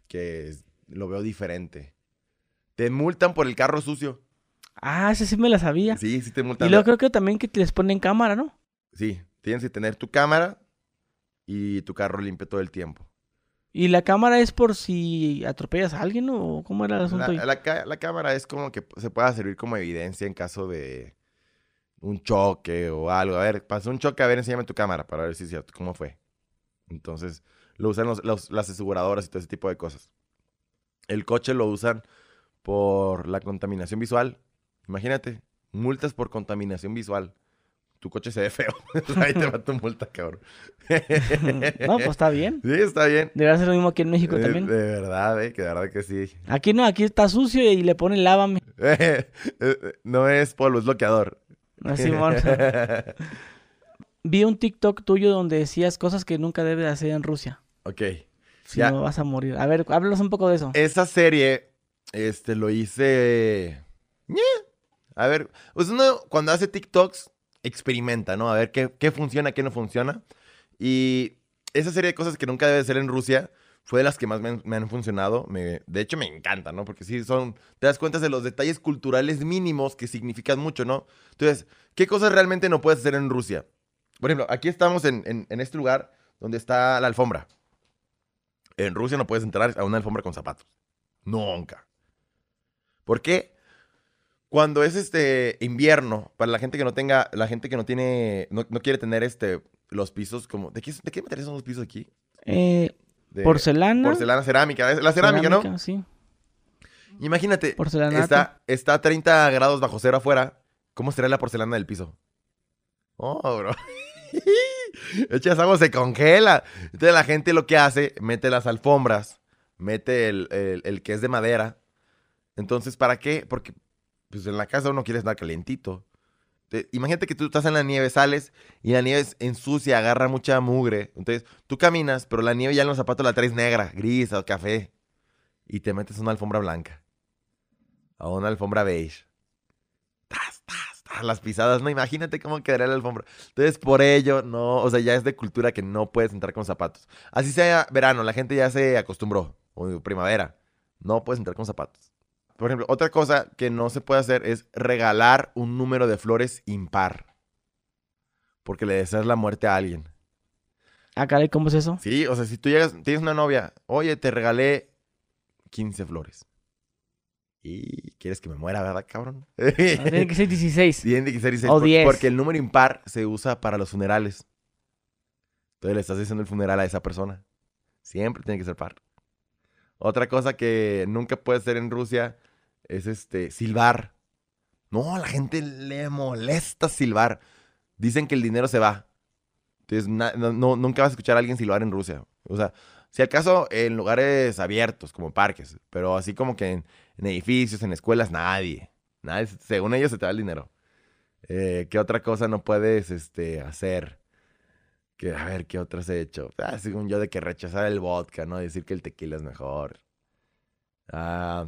que es- lo veo diferente? Te multan por el carro sucio. Ah, ese sí me la sabía. Sí, sí te y multan. luego creo que también que les ponen cámara, ¿no? Sí, tienes que tener tu cámara y tu carro limpio todo el tiempo. ¿Y la cámara es por si atropellas a alguien o cómo era el asunto? La, la la cámara es como que se pueda servir como evidencia en caso de un choque o algo. A ver, pasó un choque, a ver, enséñame tu cámara para ver si es cierto, cómo fue. Entonces, lo usan los- los- las aseguradoras y todo ese tipo de cosas. El coche lo usan por la contaminación visual. Imagínate, multas por contaminación visual. tu coche se ve feo. Ahí te va tu multa, cabrón. no, pues está bien. Sí, está bien. Debería ser lo mismo aquí en México Eh, también. De verdad, eh, que de verdad que sí. Aquí no, aquí está sucio y le ponen lávame. Eh, eh, no es polvo, es bloqueador. Así, mon. Vi un TikTok tuyo donde decías cosas que nunca debes hacer en Rusia. Ok. Si Ya. no vas a morir. A ver, háblanos un poco de eso. Esa serie, este, lo hice. A ver, pues uno cuando hace TikToks, experimenta, ¿no? A ver qué, qué funciona, qué no funciona. Y esa serie de cosas que nunca debe ser en Rusia fue de las que más me, han- me han funcionado. Me- de hecho, me encanta, ¿no? Porque sí, son. Te das cuenta de los detalles culturales mínimos que significan mucho, ¿no? Entonces, ¿qué cosas realmente no puedes hacer en Rusia? Por ejemplo, aquí estamos en, en- en este lugar donde está la alfombra. En Rusia no puedes entrar a una alfombra con zapatos. Nunca. ¿Por qué? Cuando es este invierno, para la gente que no tenga, la gente que no tiene, no, no quiere tener este, los pisos como, ¿de qué, de qué material son los pisos aquí? Eh, De porcelana. porcelana, cerámica, la cerámica, ¿no? Sí. Imagínate, Porcelanato. está, está a 30 grados bajo cero afuera, ¿cómo será la porcelana del piso? Oh, bro. Echas agua, se congela. Entonces la gente lo que hace, mete las alfombras, mete el, el- que es de madera. Entonces, ¿para qué? Porque pues en la casa uno quiere estar calientito. Te- imagínate que tú estás en la nieve, sales y la nieve es ensucia, agarra mucha mugre. Entonces, tú caminas, pero la nieve ya en los zapatos la traes negra, gris o café. Y te metes una alfombra blanca. A una alfombra beige. Tas, las pisadas, no, imagínate cómo quedaría la alfombra. Entonces, por ello, no, o sea, ya es de cultura que no puedes entrar con zapatos. Así sea verano, la gente ya se acostumbró, o primavera, no puedes entrar con zapatos. Por ejemplo, otra cosa que no se puede hacer es regalar un número de flores impar. Porque le deseas la muerte a alguien. Ah, caray, ¿cómo es eso? Sí, o sea, si tú llegas, tienes una novia, oye, te regalé 15 flores. Y quieres que me muera, ¿verdad, cabrón? Tiene que ser 16. Tiene que ser 16, O por- 10. Porque el número impar se usa para los funerales. Entonces le estás haciendo el funeral a esa persona. Siempre tiene que ser par. Otra cosa que nunca puede ser en Rusia es este silbar. No, a la gente le molesta silbar. Dicen que el dinero se va. Entonces no- nunca vas a escuchar a alguien silbar en Rusia. O sea, si acaso en lugares abiertos, como parques, pero así como que en, edificios, en escuelas, nadie. Nadie, según ellos se te va el dinero. Eh, ¿Qué otra cosa no puedes este, hacer? Que, a ver, ¿qué otras he hecho? Ah, según yo, de que rechazar el vodka, ¿no? Decir que el tequila es mejor. Ah,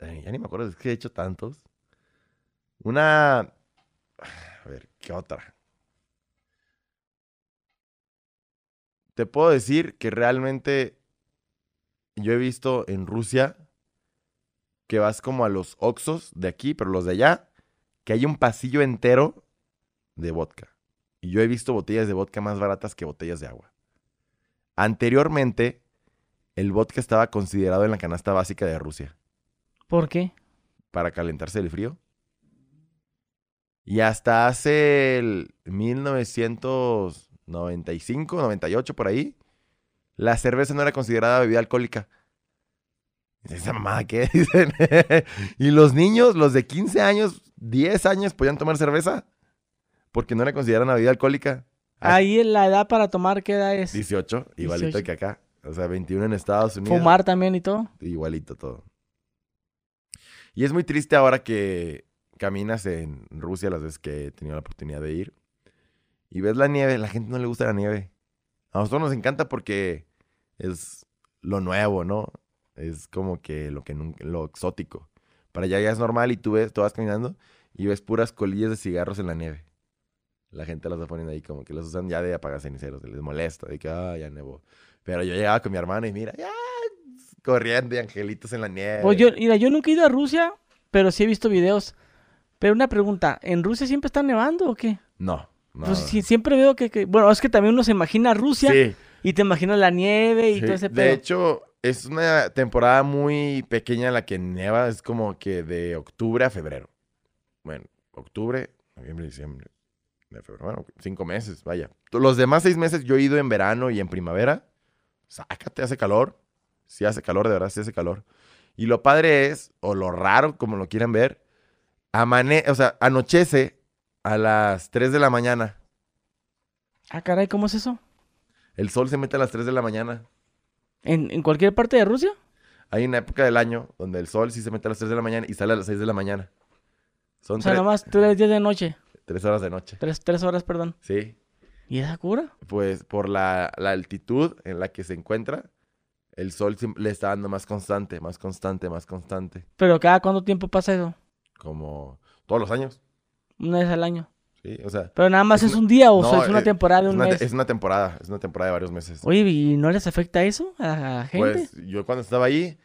ya ni me acuerdo, es que he hecho tantos. Una... A ver, ¿qué otra? Te puedo decir que realmente yo he visto en Rusia que vas como a los Oxos de aquí, pero los de allá, que hay un pasillo entero de vodka. Y yo he visto botellas de vodka más baratas que botellas de agua. Anteriormente, el vodka estaba considerado en la canasta básica de Rusia ¿Por qué? para calentarse del frío. Y hasta hace el 1995, 98 por ahí, la cerveza no era considerada bebida alcohólica. ¿Esa mamada qué? Dicen. y los niños, los de 15 años, 10 años, podían tomar cerveza porque no era considerada una bebida alcohólica. Ah, Ahí la edad para tomar, ¿qué edad es? 18, igualito 18. que acá. O sea, 21 en Estados Unidos. Fumar también y todo. Igualito todo. Y es muy triste ahora que caminas en Rusia las veces que he tenido la oportunidad de ir y ves la nieve, la gente no le gusta la nieve. A nosotros nos encanta porque es lo nuevo, ¿no? Es como que lo que nunca- lo exótico. Para allá ya es normal y tú ves, tú vas caminando y ves puras colillas de cigarros en la nieve. La gente las va poniendo ahí como que los usan ya de apagar ceniceros, les molesta, de que ah, ya nevó. Pero yo llegaba con mi hermano y mira, ya corriendo y angelitos en la nieve. Pues yo, mira, yo nunca he ido a Rusia, pero sí he visto videos. Pero una pregunta, ¿en Rusia siempre está nevando o qué? No. Pues sí, siempre veo que, que- Bueno, es que también uno se imagina Rusia Sí, y te imaginas la nieve y sí. todo ese De pedo. hecho, es una temporada muy pequeña la que nieva, es como que de octubre a febrero. Bueno, octubre, noviembre, diciembre, de febrero, bueno, cinco meses, vaya. Los demás seis meses yo he ido en verano y en primavera. Sácate, hace calor. Sí hace calor, de verdad, sí hace calor. Y lo padre es, o lo raro, como lo quieran ver, amane o sea, anochece a las 3 de la mañana. Ah, caray, ¿cómo es eso? El sol se mete a las 3 de la mañana. ¿En, en cualquier parte de Rusia? Hay una época del año donde el sol sí se mete a las 3 de la mañana y sale a las 6 de la mañana. Son O sea, tre- nomás tres días de noche. tres horas de noche. Tres, tres horas, perdón. Sí. ¿Y esa cura? Pues por la, la altitud en la que se encuentra, el sol le está dando más constante, más constante, más constante. Pero cada cuánto tiempo pasa eso? Como todos los años. Una vez al año. Sí, o sea. Pero nada más Es un día o no, sea, es una eh, temporada de un una, mes. es una temporada, es una temporada de varios meses. Oye, ¿y no les afecta eso a la gente? Pues yo cuando estaba ahí,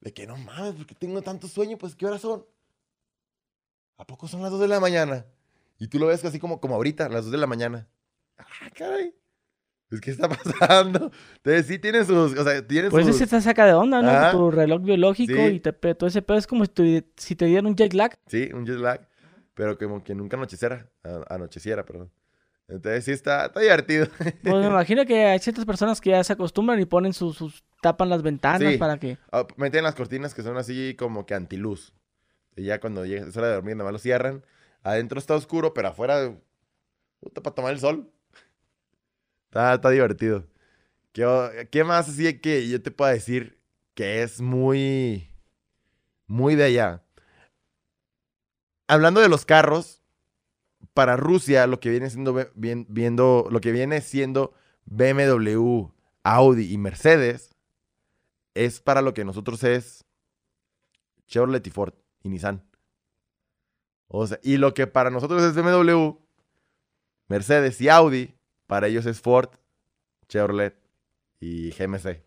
de que no mames, porque tengo tanto sueño, pues ¿qué horas son? ¿A poco son las 2 de la mañana? Y tú lo ves así como, como ahorita, las 2 de la mañana. Ah, caray. Pues, ¿qué está pasando? Entonces sí tienen sus, o sea, tienen pues sus... eso te saca de onda, ¿no? Ajá. Tu reloj biológico Sí. y te, todo ese pedo es como si te dieran un jet lag. Sí, un jet lag, pero como que nunca anocheciera, anocheciera, perdón. Entonces sí está, está divertido. Pues me imagino que hay ciertas personas que ya se acostumbran y ponen sus, sus tapan las ventanas Sí. para que... Ah, Meten las cortinas que son así como que antiluz. Y ya cuando llega, es hora de dormir, nada más lo cierran. Adentro está oscuro, pero afuera, puta, para tomar el sol. Está, está divertido. ¿Qué, qué más así que yo te puedo decir que es muy, muy de allá? Hablando de los carros, para Rusia lo que viene siendo, viendo, lo que viene siendo BMW, Audi y Mercedes es para lo que nosotros es Chevrolet y Ford y Nissan. O sea, y lo que para nosotros es BMW, Mercedes y Audi, para ellos es Ford, Chevrolet y GMC.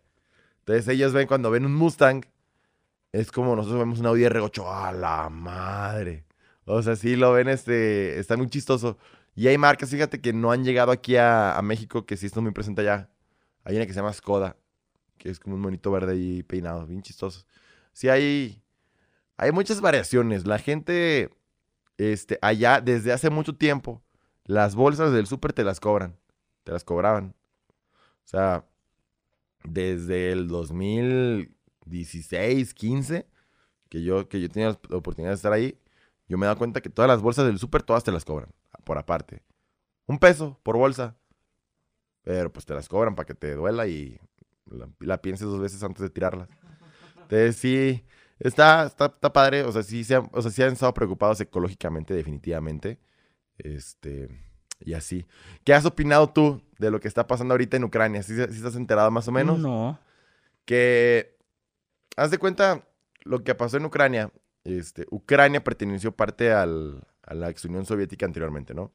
Entonces ellos ven cuando ven un Mustang, es como nosotros vemos un Audi R8, a la madre. O sea, sí lo ven, este, está muy chistoso. Y hay marcas, fíjate, que no han llegado aquí a, México, que sí están muy presentes allá. Hay una que se llama Skoda, que es como un monito verde ahí peinado, bien chistoso. Sí, hay, hay muchas variaciones. La gente, este, allá, desde hace mucho tiempo, las bolsas del súper te las cobran. Te las cobraban. O sea, desde el 2016, 15, que yo, que yo tenía la oportunidad de estar ahí, yo me he dado cuenta que todas las bolsas del súper, todas te las cobran, por aparte. Un peso por bolsa. Pero pues te las cobran para que te duela y la, la pienses dos veces antes de tirarlas. Entonces sí, está, está, está padre. O sea, sí, se han, o sea, sí han estado preocupados ecológicamente, definitivamente. Este, y así. ¿Qué has opinado tú de lo que está pasando ahorita en Ucrania? ¿Sí, sí estás enterado más o menos? No. que haz de cuenta lo que pasó en Ucrania. Este, Ucrania perteneció parte al- a la ex Unión Soviética anteriormente, ¿no?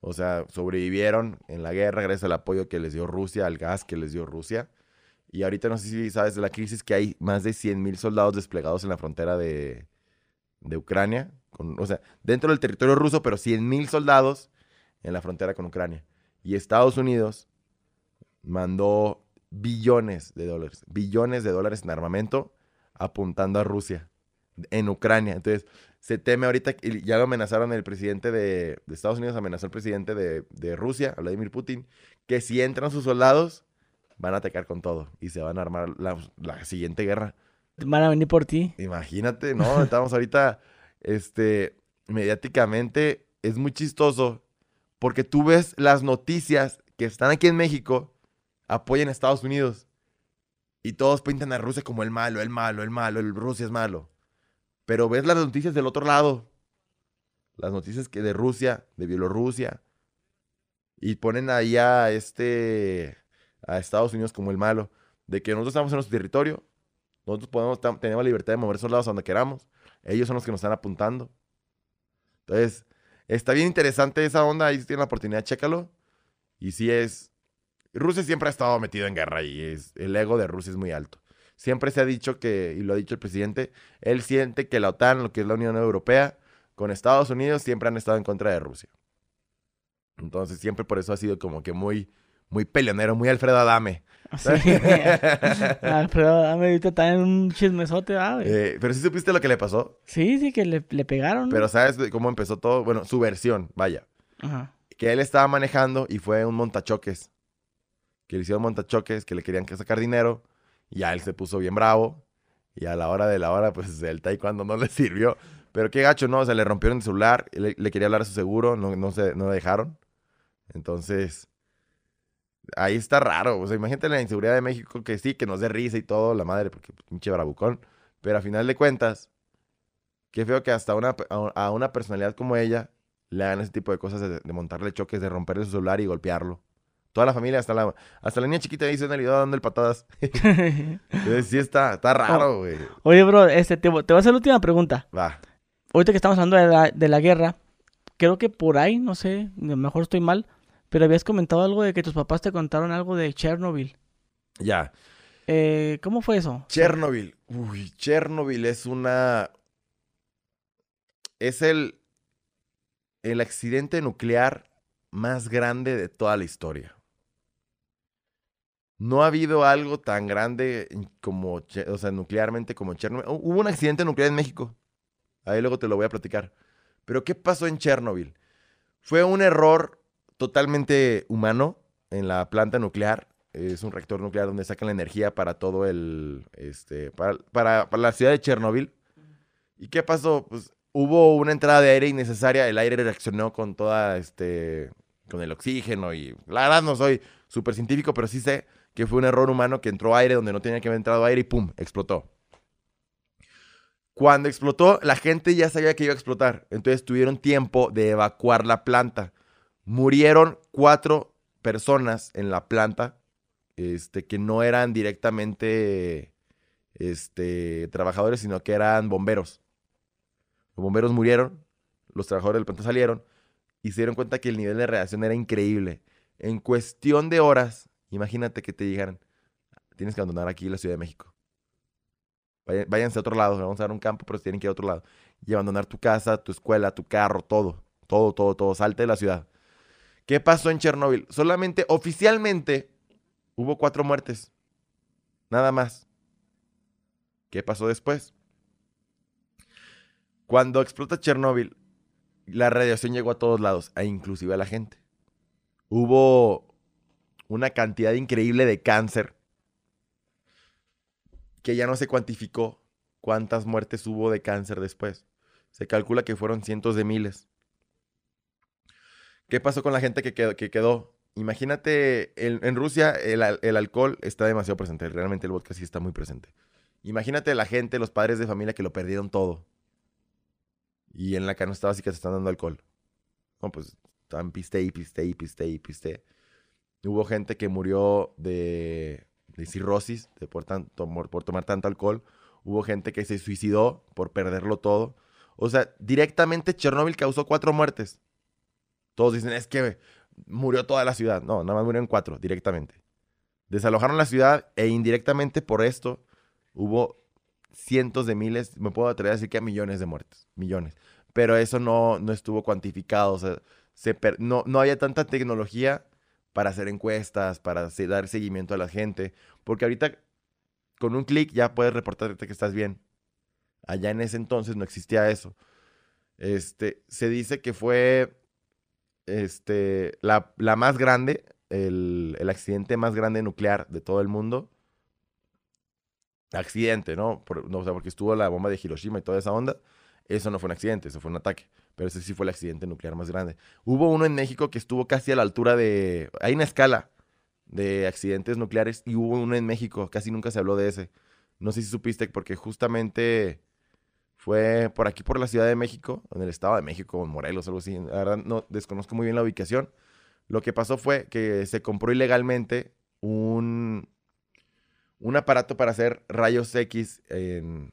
O sea, sobrevivieron en la guerra gracias al apoyo que les dio Rusia, al gas que les dio Rusia. Y ahorita no sé si sabes de la crisis que hay más de 100 mil soldados desplegados en la frontera de, de Ucrania. o sea, dentro del territorio ruso, pero 100 mil soldados en la frontera con Ucrania. Y Estados Unidos mandó billones de dólares, billones de dólares en armamento apuntando a Rusia en Ucrania. Entonces, se teme ahorita, y ya lo amenazaron el presidente de, de Estados Unidos, amenazó al presidente de, de Rusia, Vladimir Putin, que si entran sus soldados, van a atacar con todo y se van a armar la, la siguiente guerra. Van a venir por ti. Imagínate, ¿no? Estamos ahorita, este, mediáticamente, es muy chistoso porque tú ves las noticias que están aquí en México, apoyan a Estados Unidos y todos pintan a Rusia como el malo, el malo, el malo, el Rusia es malo. Pero ves las noticias del otro lado, las noticias que de Rusia, de Bielorrusia, y ponen ahí a este, a Estados Unidos como el malo, de que nosotros estamos en nuestro territorio, nosotros podemos, tenemos la libertad de mover soldados a donde queramos. Ellos son los que nos están apuntando. Entonces, está bien interesante esa onda. Ahí si tienen la oportunidad, chécalo. Y sí es... Rusia siempre ha estado metido en guerra y es, el ego de Rusia es muy alto. Siempre se ha dicho que, y lo ha dicho el presidente, él siente que la OTAN, lo que es la Unión Europea, con Estados Unidos, siempre han estado en contra de Rusia. Entonces, siempre por eso ha sido como que muy, muy peleonero, muy Alfredo Adame. Sí. Alfredo, dame ahorita está en un chismesote, ah, güey. Eh, pero sí supiste lo que le pasó. Sí, sí, que le, le pegaron. ¿no? Pero ¿sabes cómo empezó todo? Bueno, su versión, vaya. Ajá. Que él estaba manejando y fue un montachoques. Que le hicieron montachoques, que le querían que sacar dinero. Ya él se puso bien bravo. Y a la hora de la hora, pues el taekwondo no le sirvió. Pero qué gacho, ¿no? O sea, le rompieron el celular, le, quería hablar a su seguro, no, no, se, no le dejaron. Entonces, ahí está raro. O sea, imagínate la inseguridad de México que sí, que nos dé risa y todo, la madre, porque pinche bravucón. Pero a final de cuentas, qué feo que hasta una, a una personalidad como ella le hagan ese tipo de cosas de, de montarle choques, de romperle su celular y golpearlo. Toda la familia, hasta la, hasta la niña chiquita ahí se en el video dándole patadas. Entonces, sí está, está raro, güey. Oye, bro, este, te, te voy a hacer la última pregunta. Va. Ahorita que estamos hablando de la, de la guerra, creo que por ahí, no sé, a lo mejor estoy mal, pero habías comentado algo de que tus papás te contaron algo de Chernobyl. Ya. Eh, ¿Cómo fue eso? Chernobyl. Uy, Chernobyl es una. Es el. El accidente nuclear más grande de toda la historia. No ha habido algo tan grande como, o sea, nuclearmente como Chernobyl. Hu- Hubo un accidente nuclear en México. Ahí luego te lo voy a platicar. Pero ¿qué pasó en Chernobyl? Fue un error totalmente humano en la planta nuclear. Es un reactor nuclear donde sacan la energía para todo el, este, para, para, para la ciudad de Chernobyl. ¿Y qué pasó? Pues hubo una entrada de aire innecesaria. El aire reaccionó con toda, este, con el oxígeno y la verdad no soy súper científico, pero sí sé que fue un error humano que entró aire donde no tenía que haber entrado aire y ¡pum! explotó. Cuando explotó, la gente ya sabía que iba a explotar. Entonces tuvieron tiempo de evacuar la planta. Murieron cuatro personas en la planta este, que no eran directamente este, trabajadores, sino que eran bomberos. Los bomberos murieron, los trabajadores del planta salieron y se dieron cuenta que el nivel de radiación era increíble. En cuestión de horas, imagínate que te dijeran, tienes que abandonar aquí la Ciudad de México. Váyanse a otro lado, vamos a dar un campo, pero tienen que ir a otro lado. Y abandonar tu casa, tu escuela, tu carro, todo. Todo, todo, todo. Salte de la ciudad. ¿Qué pasó en Chernóbil? Solamente, oficialmente, hubo cuatro muertes. Nada más. ¿Qué pasó después? Cuando explota Chernóbil, la radiación llegó a todos lados, e inclusive a la gente. Hubo una cantidad increíble de cáncer que ya no se cuantificó cuántas muertes hubo de cáncer después. Se calcula que fueron cientos de miles. ¿Qué pasó con la gente que quedó? que quedó? Imagínate, en, Rusia el alcohol está demasiado presente. Realmente el vodka sí está muy presente. Imagínate la gente, los padres de familia que lo perdieron todo. Y en la canasta básica se están dando alcohol. No, pues están piste y piste y piste y piste. Hubo gente que murió de, cirrosis por, tomar tanto alcohol. Hubo gente que se suicidó por perderlo todo. O sea, directamente Chernóbil causó cuatro muertes. Todos dicen, es que murió toda la ciudad. No, nada más murieron cuatro, directamente. Desalojaron la ciudad e indirectamente por esto hubo cientos de miles, me puedo atrever a decir que a millones de muertes, millones. Pero eso no, no estuvo cuantificado, no, no había tanta tecnología para hacer encuestas, para dar seguimiento a la gente, porque ahorita con un clic ya puedes reportarte que estás bien. Allá en ese entonces no existía eso. Este, se dice que fue este, la, la más grande, el, el accidente más grande nuclear de todo el mundo. Accidente, ¿no? Por- no, o sea, porque estuvo la bomba de Hiroshima y toda esa onda. Eso no fue un accidente, eso fue un ataque. Pero ese sí fue el accidente nuclear más grande. Hubo uno en México que estuvo casi a la altura de... Hay una escala de accidentes nucleares y hubo uno en México. Casi nunca se habló de ese. No sé si supiste porque justamente fue por aquí, por la Ciudad de México, en el Estado de México, en Morelos, algo así. La verdad no desconozco muy bien la ubicación. Lo que pasó fue que se compró ilegalmente un, un aparato para hacer rayos X en,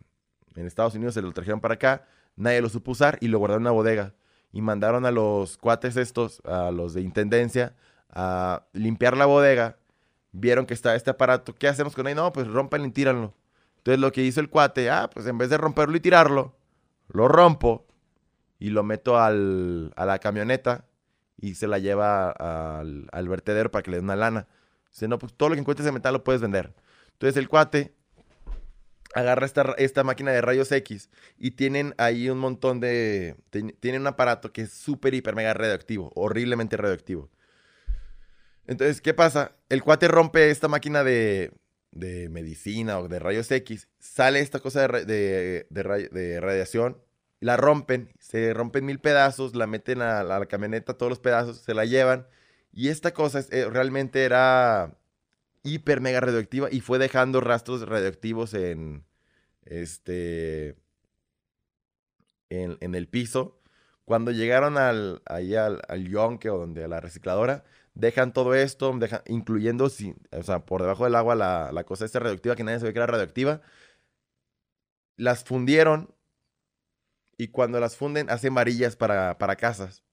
en Estados Unidos, se lo trajeron para acá, nadie lo supo usar y lo guardaron en una bodega. Y mandaron a los cuates estos, a los de intendencia, a limpiar la bodega. Vieron que estaba este aparato. ¿Qué hacemos con él? No, pues rompanlo y tíranlo. Entonces lo que hizo el cuate, ah, pues en vez de romperlo y tirarlo, lo rompo y lo meto al, a la camioneta y se la lleva al, al vertedero para que le dé una lana. Dice, no, pues todo lo que encuentres de metal lo puedes vender. Entonces el cuate agarra esta, esta máquina de rayos X y tienen ahí un montón de... ten- tienen un aparato que es súper, hiper, mega radioactivo, horriblemente radioactivo. Entonces, ¿qué pasa? El cuate rompe esta máquina de, de medicina o de rayos X, sale esta cosa de, de, de ra- de radiación la rompen, se rompen mil pedazos, la meten a, la camioneta, todos los pedazos, se la llevan. Y esta cosa eh, realmente era hiper mega radioactiva y fue dejando rastros radioactivos en este en, el piso. Cuando llegaron al, ahí al, al yonke o donde la recicladora, dejan todo esto, dejan, incluyendo, o sea, por debajo del agua la, la cosa esta radioactiva que nadie sabía que era radioactiva. Las fundieron y cuando las funden hacen varillas para, para casas.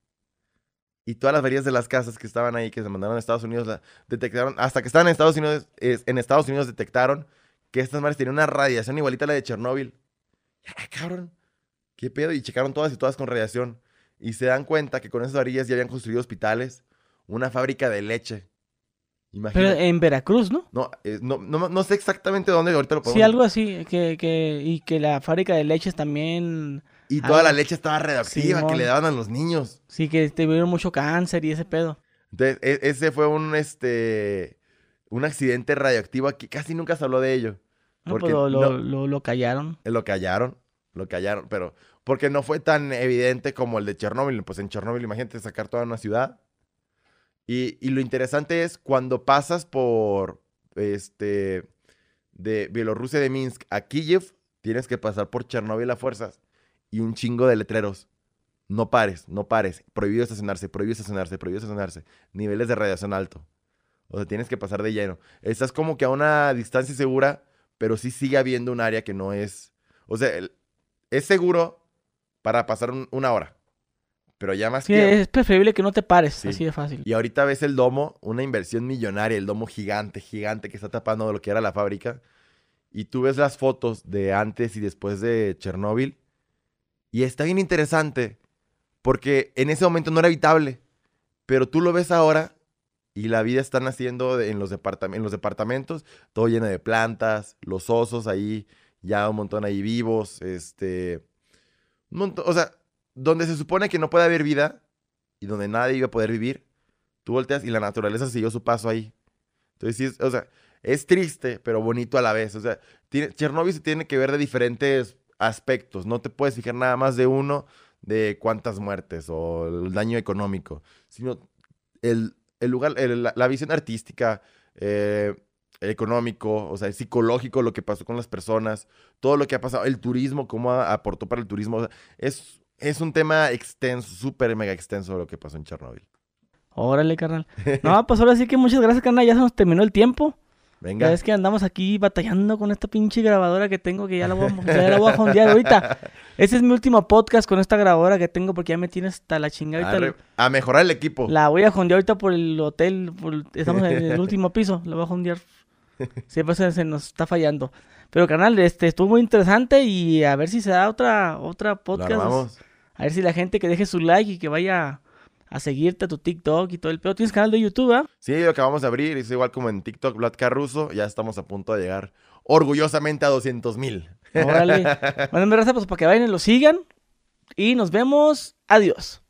Y todas las varillas de las casas que estaban ahí, que se mandaron a Estados Unidos, detectaron, hasta que estaban en Estados Unidos, en Estados Unidos detectaron que estas madres tenían una radiación igualita a la de Chernóbil. ¡Ah, cabrón! ¿Qué pedo? Y checaron todas y todas con radiación. Y se dan cuenta que con esas varillas ya habían construido hospitales, una fábrica de leche. Pero en Veracruz, ¿no? No, eh, no, no, sé exactamente dónde, ahorita lo podemos... Sí, algo así, que, que, y que la fábrica de leches también... Y toda la leche estaba radioactiva que le daban a los niños. Sí, que tuvieron mucho cáncer y ese pedo. Entonces, e, ese fue un, este, un accidente radioactivo que casi nunca se habló de ello. Pues porque lo, lo, lo, callaron. Lo callaron, lo callaron, pero porque no fue tan evidente como el de Chernóbil. Pues en Chernóbil, imagínate sacar toda una ciudad. Y, lo interesante es cuando pasas por este de Bielorrusia de Minsk a Kiev, tienes que pasar por Chernóbil a fuerzas y un chingo de letreros. No pares, no pares. Prohibido estacionarse, prohibido estacionarse, prohibido estacionarse. Niveles de radiación alto. O sea, tienes que pasar de lleno. Estás como que a una distancia segura, pero sí sigue habiendo un área que no es. O sea, es seguro para pasar una hora. Pero ya más sí, es preferible que no te pares, así de fácil. Y ahorita ves el domo, una inversión millonaria, el domo gigante, gigante que está tapando lo que era la fábrica. Y tú ves las fotos de antes y después de Chernóbil. Y está bien interesante, porque en ese momento no era habitable. Pero tú lo ves ahora y la vida está naciendo en los, en los departamentos, todo lleno de plantas, los osos ahí, ya un montón ahí vivos, este... Un o sea, donde se supone que no puede haber vida y donde nadie iba a poder vivir, tú volteas y la naturaleza siguió su paso ahí. Entonces, sí, o sea, es triste, pero bonito a la vez. O sea, tiene, Chernobyl se tiene que ver de diferentes aspectos. No te puedes fijar nada más de uno de cuántas muertes o el daño económico, sino el, lugar, la, visión artística, eh, económico, o sea, psicológico, lo que pasó con las personas, todo lo que ha pasado, el turismo, cómo aportó para el turismo. es es un tema extenso, súper mega extenso lo que pasó en Chernobyl. Órale, carnal. No, pues ahora sí que muchas gracias, carnal. Ya se nos terminó el tiempo. Venga. es que andamos aquí batallando con esta pinche grabadora que tengo que ya la voy a, ya la voy a jondear ahorita. Ese es mi último podcast con esta grabadora que tengo porque ya me tiene hasta la chingada. A, mejorar el equipo. La voy a jondear ahorita por el hotel. estamos en el último piso. La voy a jondear. Siempre se, se, nos está fallando. Pero, carnal, este estuvo muy interesante y a ver si se da otra, otra podcast. Vamos. A ver si la gente que deje su like y que vaya a seguirte a tu TikTok y todo el pedo. ¿Tienes canal de YouTube, ah? Sí, lo acabamos de abrir. Es igual como en TikTok, Vlad Carruso. Ya estamos a punto de llegar orgullosamente a 200 mil. Órale. bueno, me pues para que vayan y lo sigan. Y nos vemos. Adiós.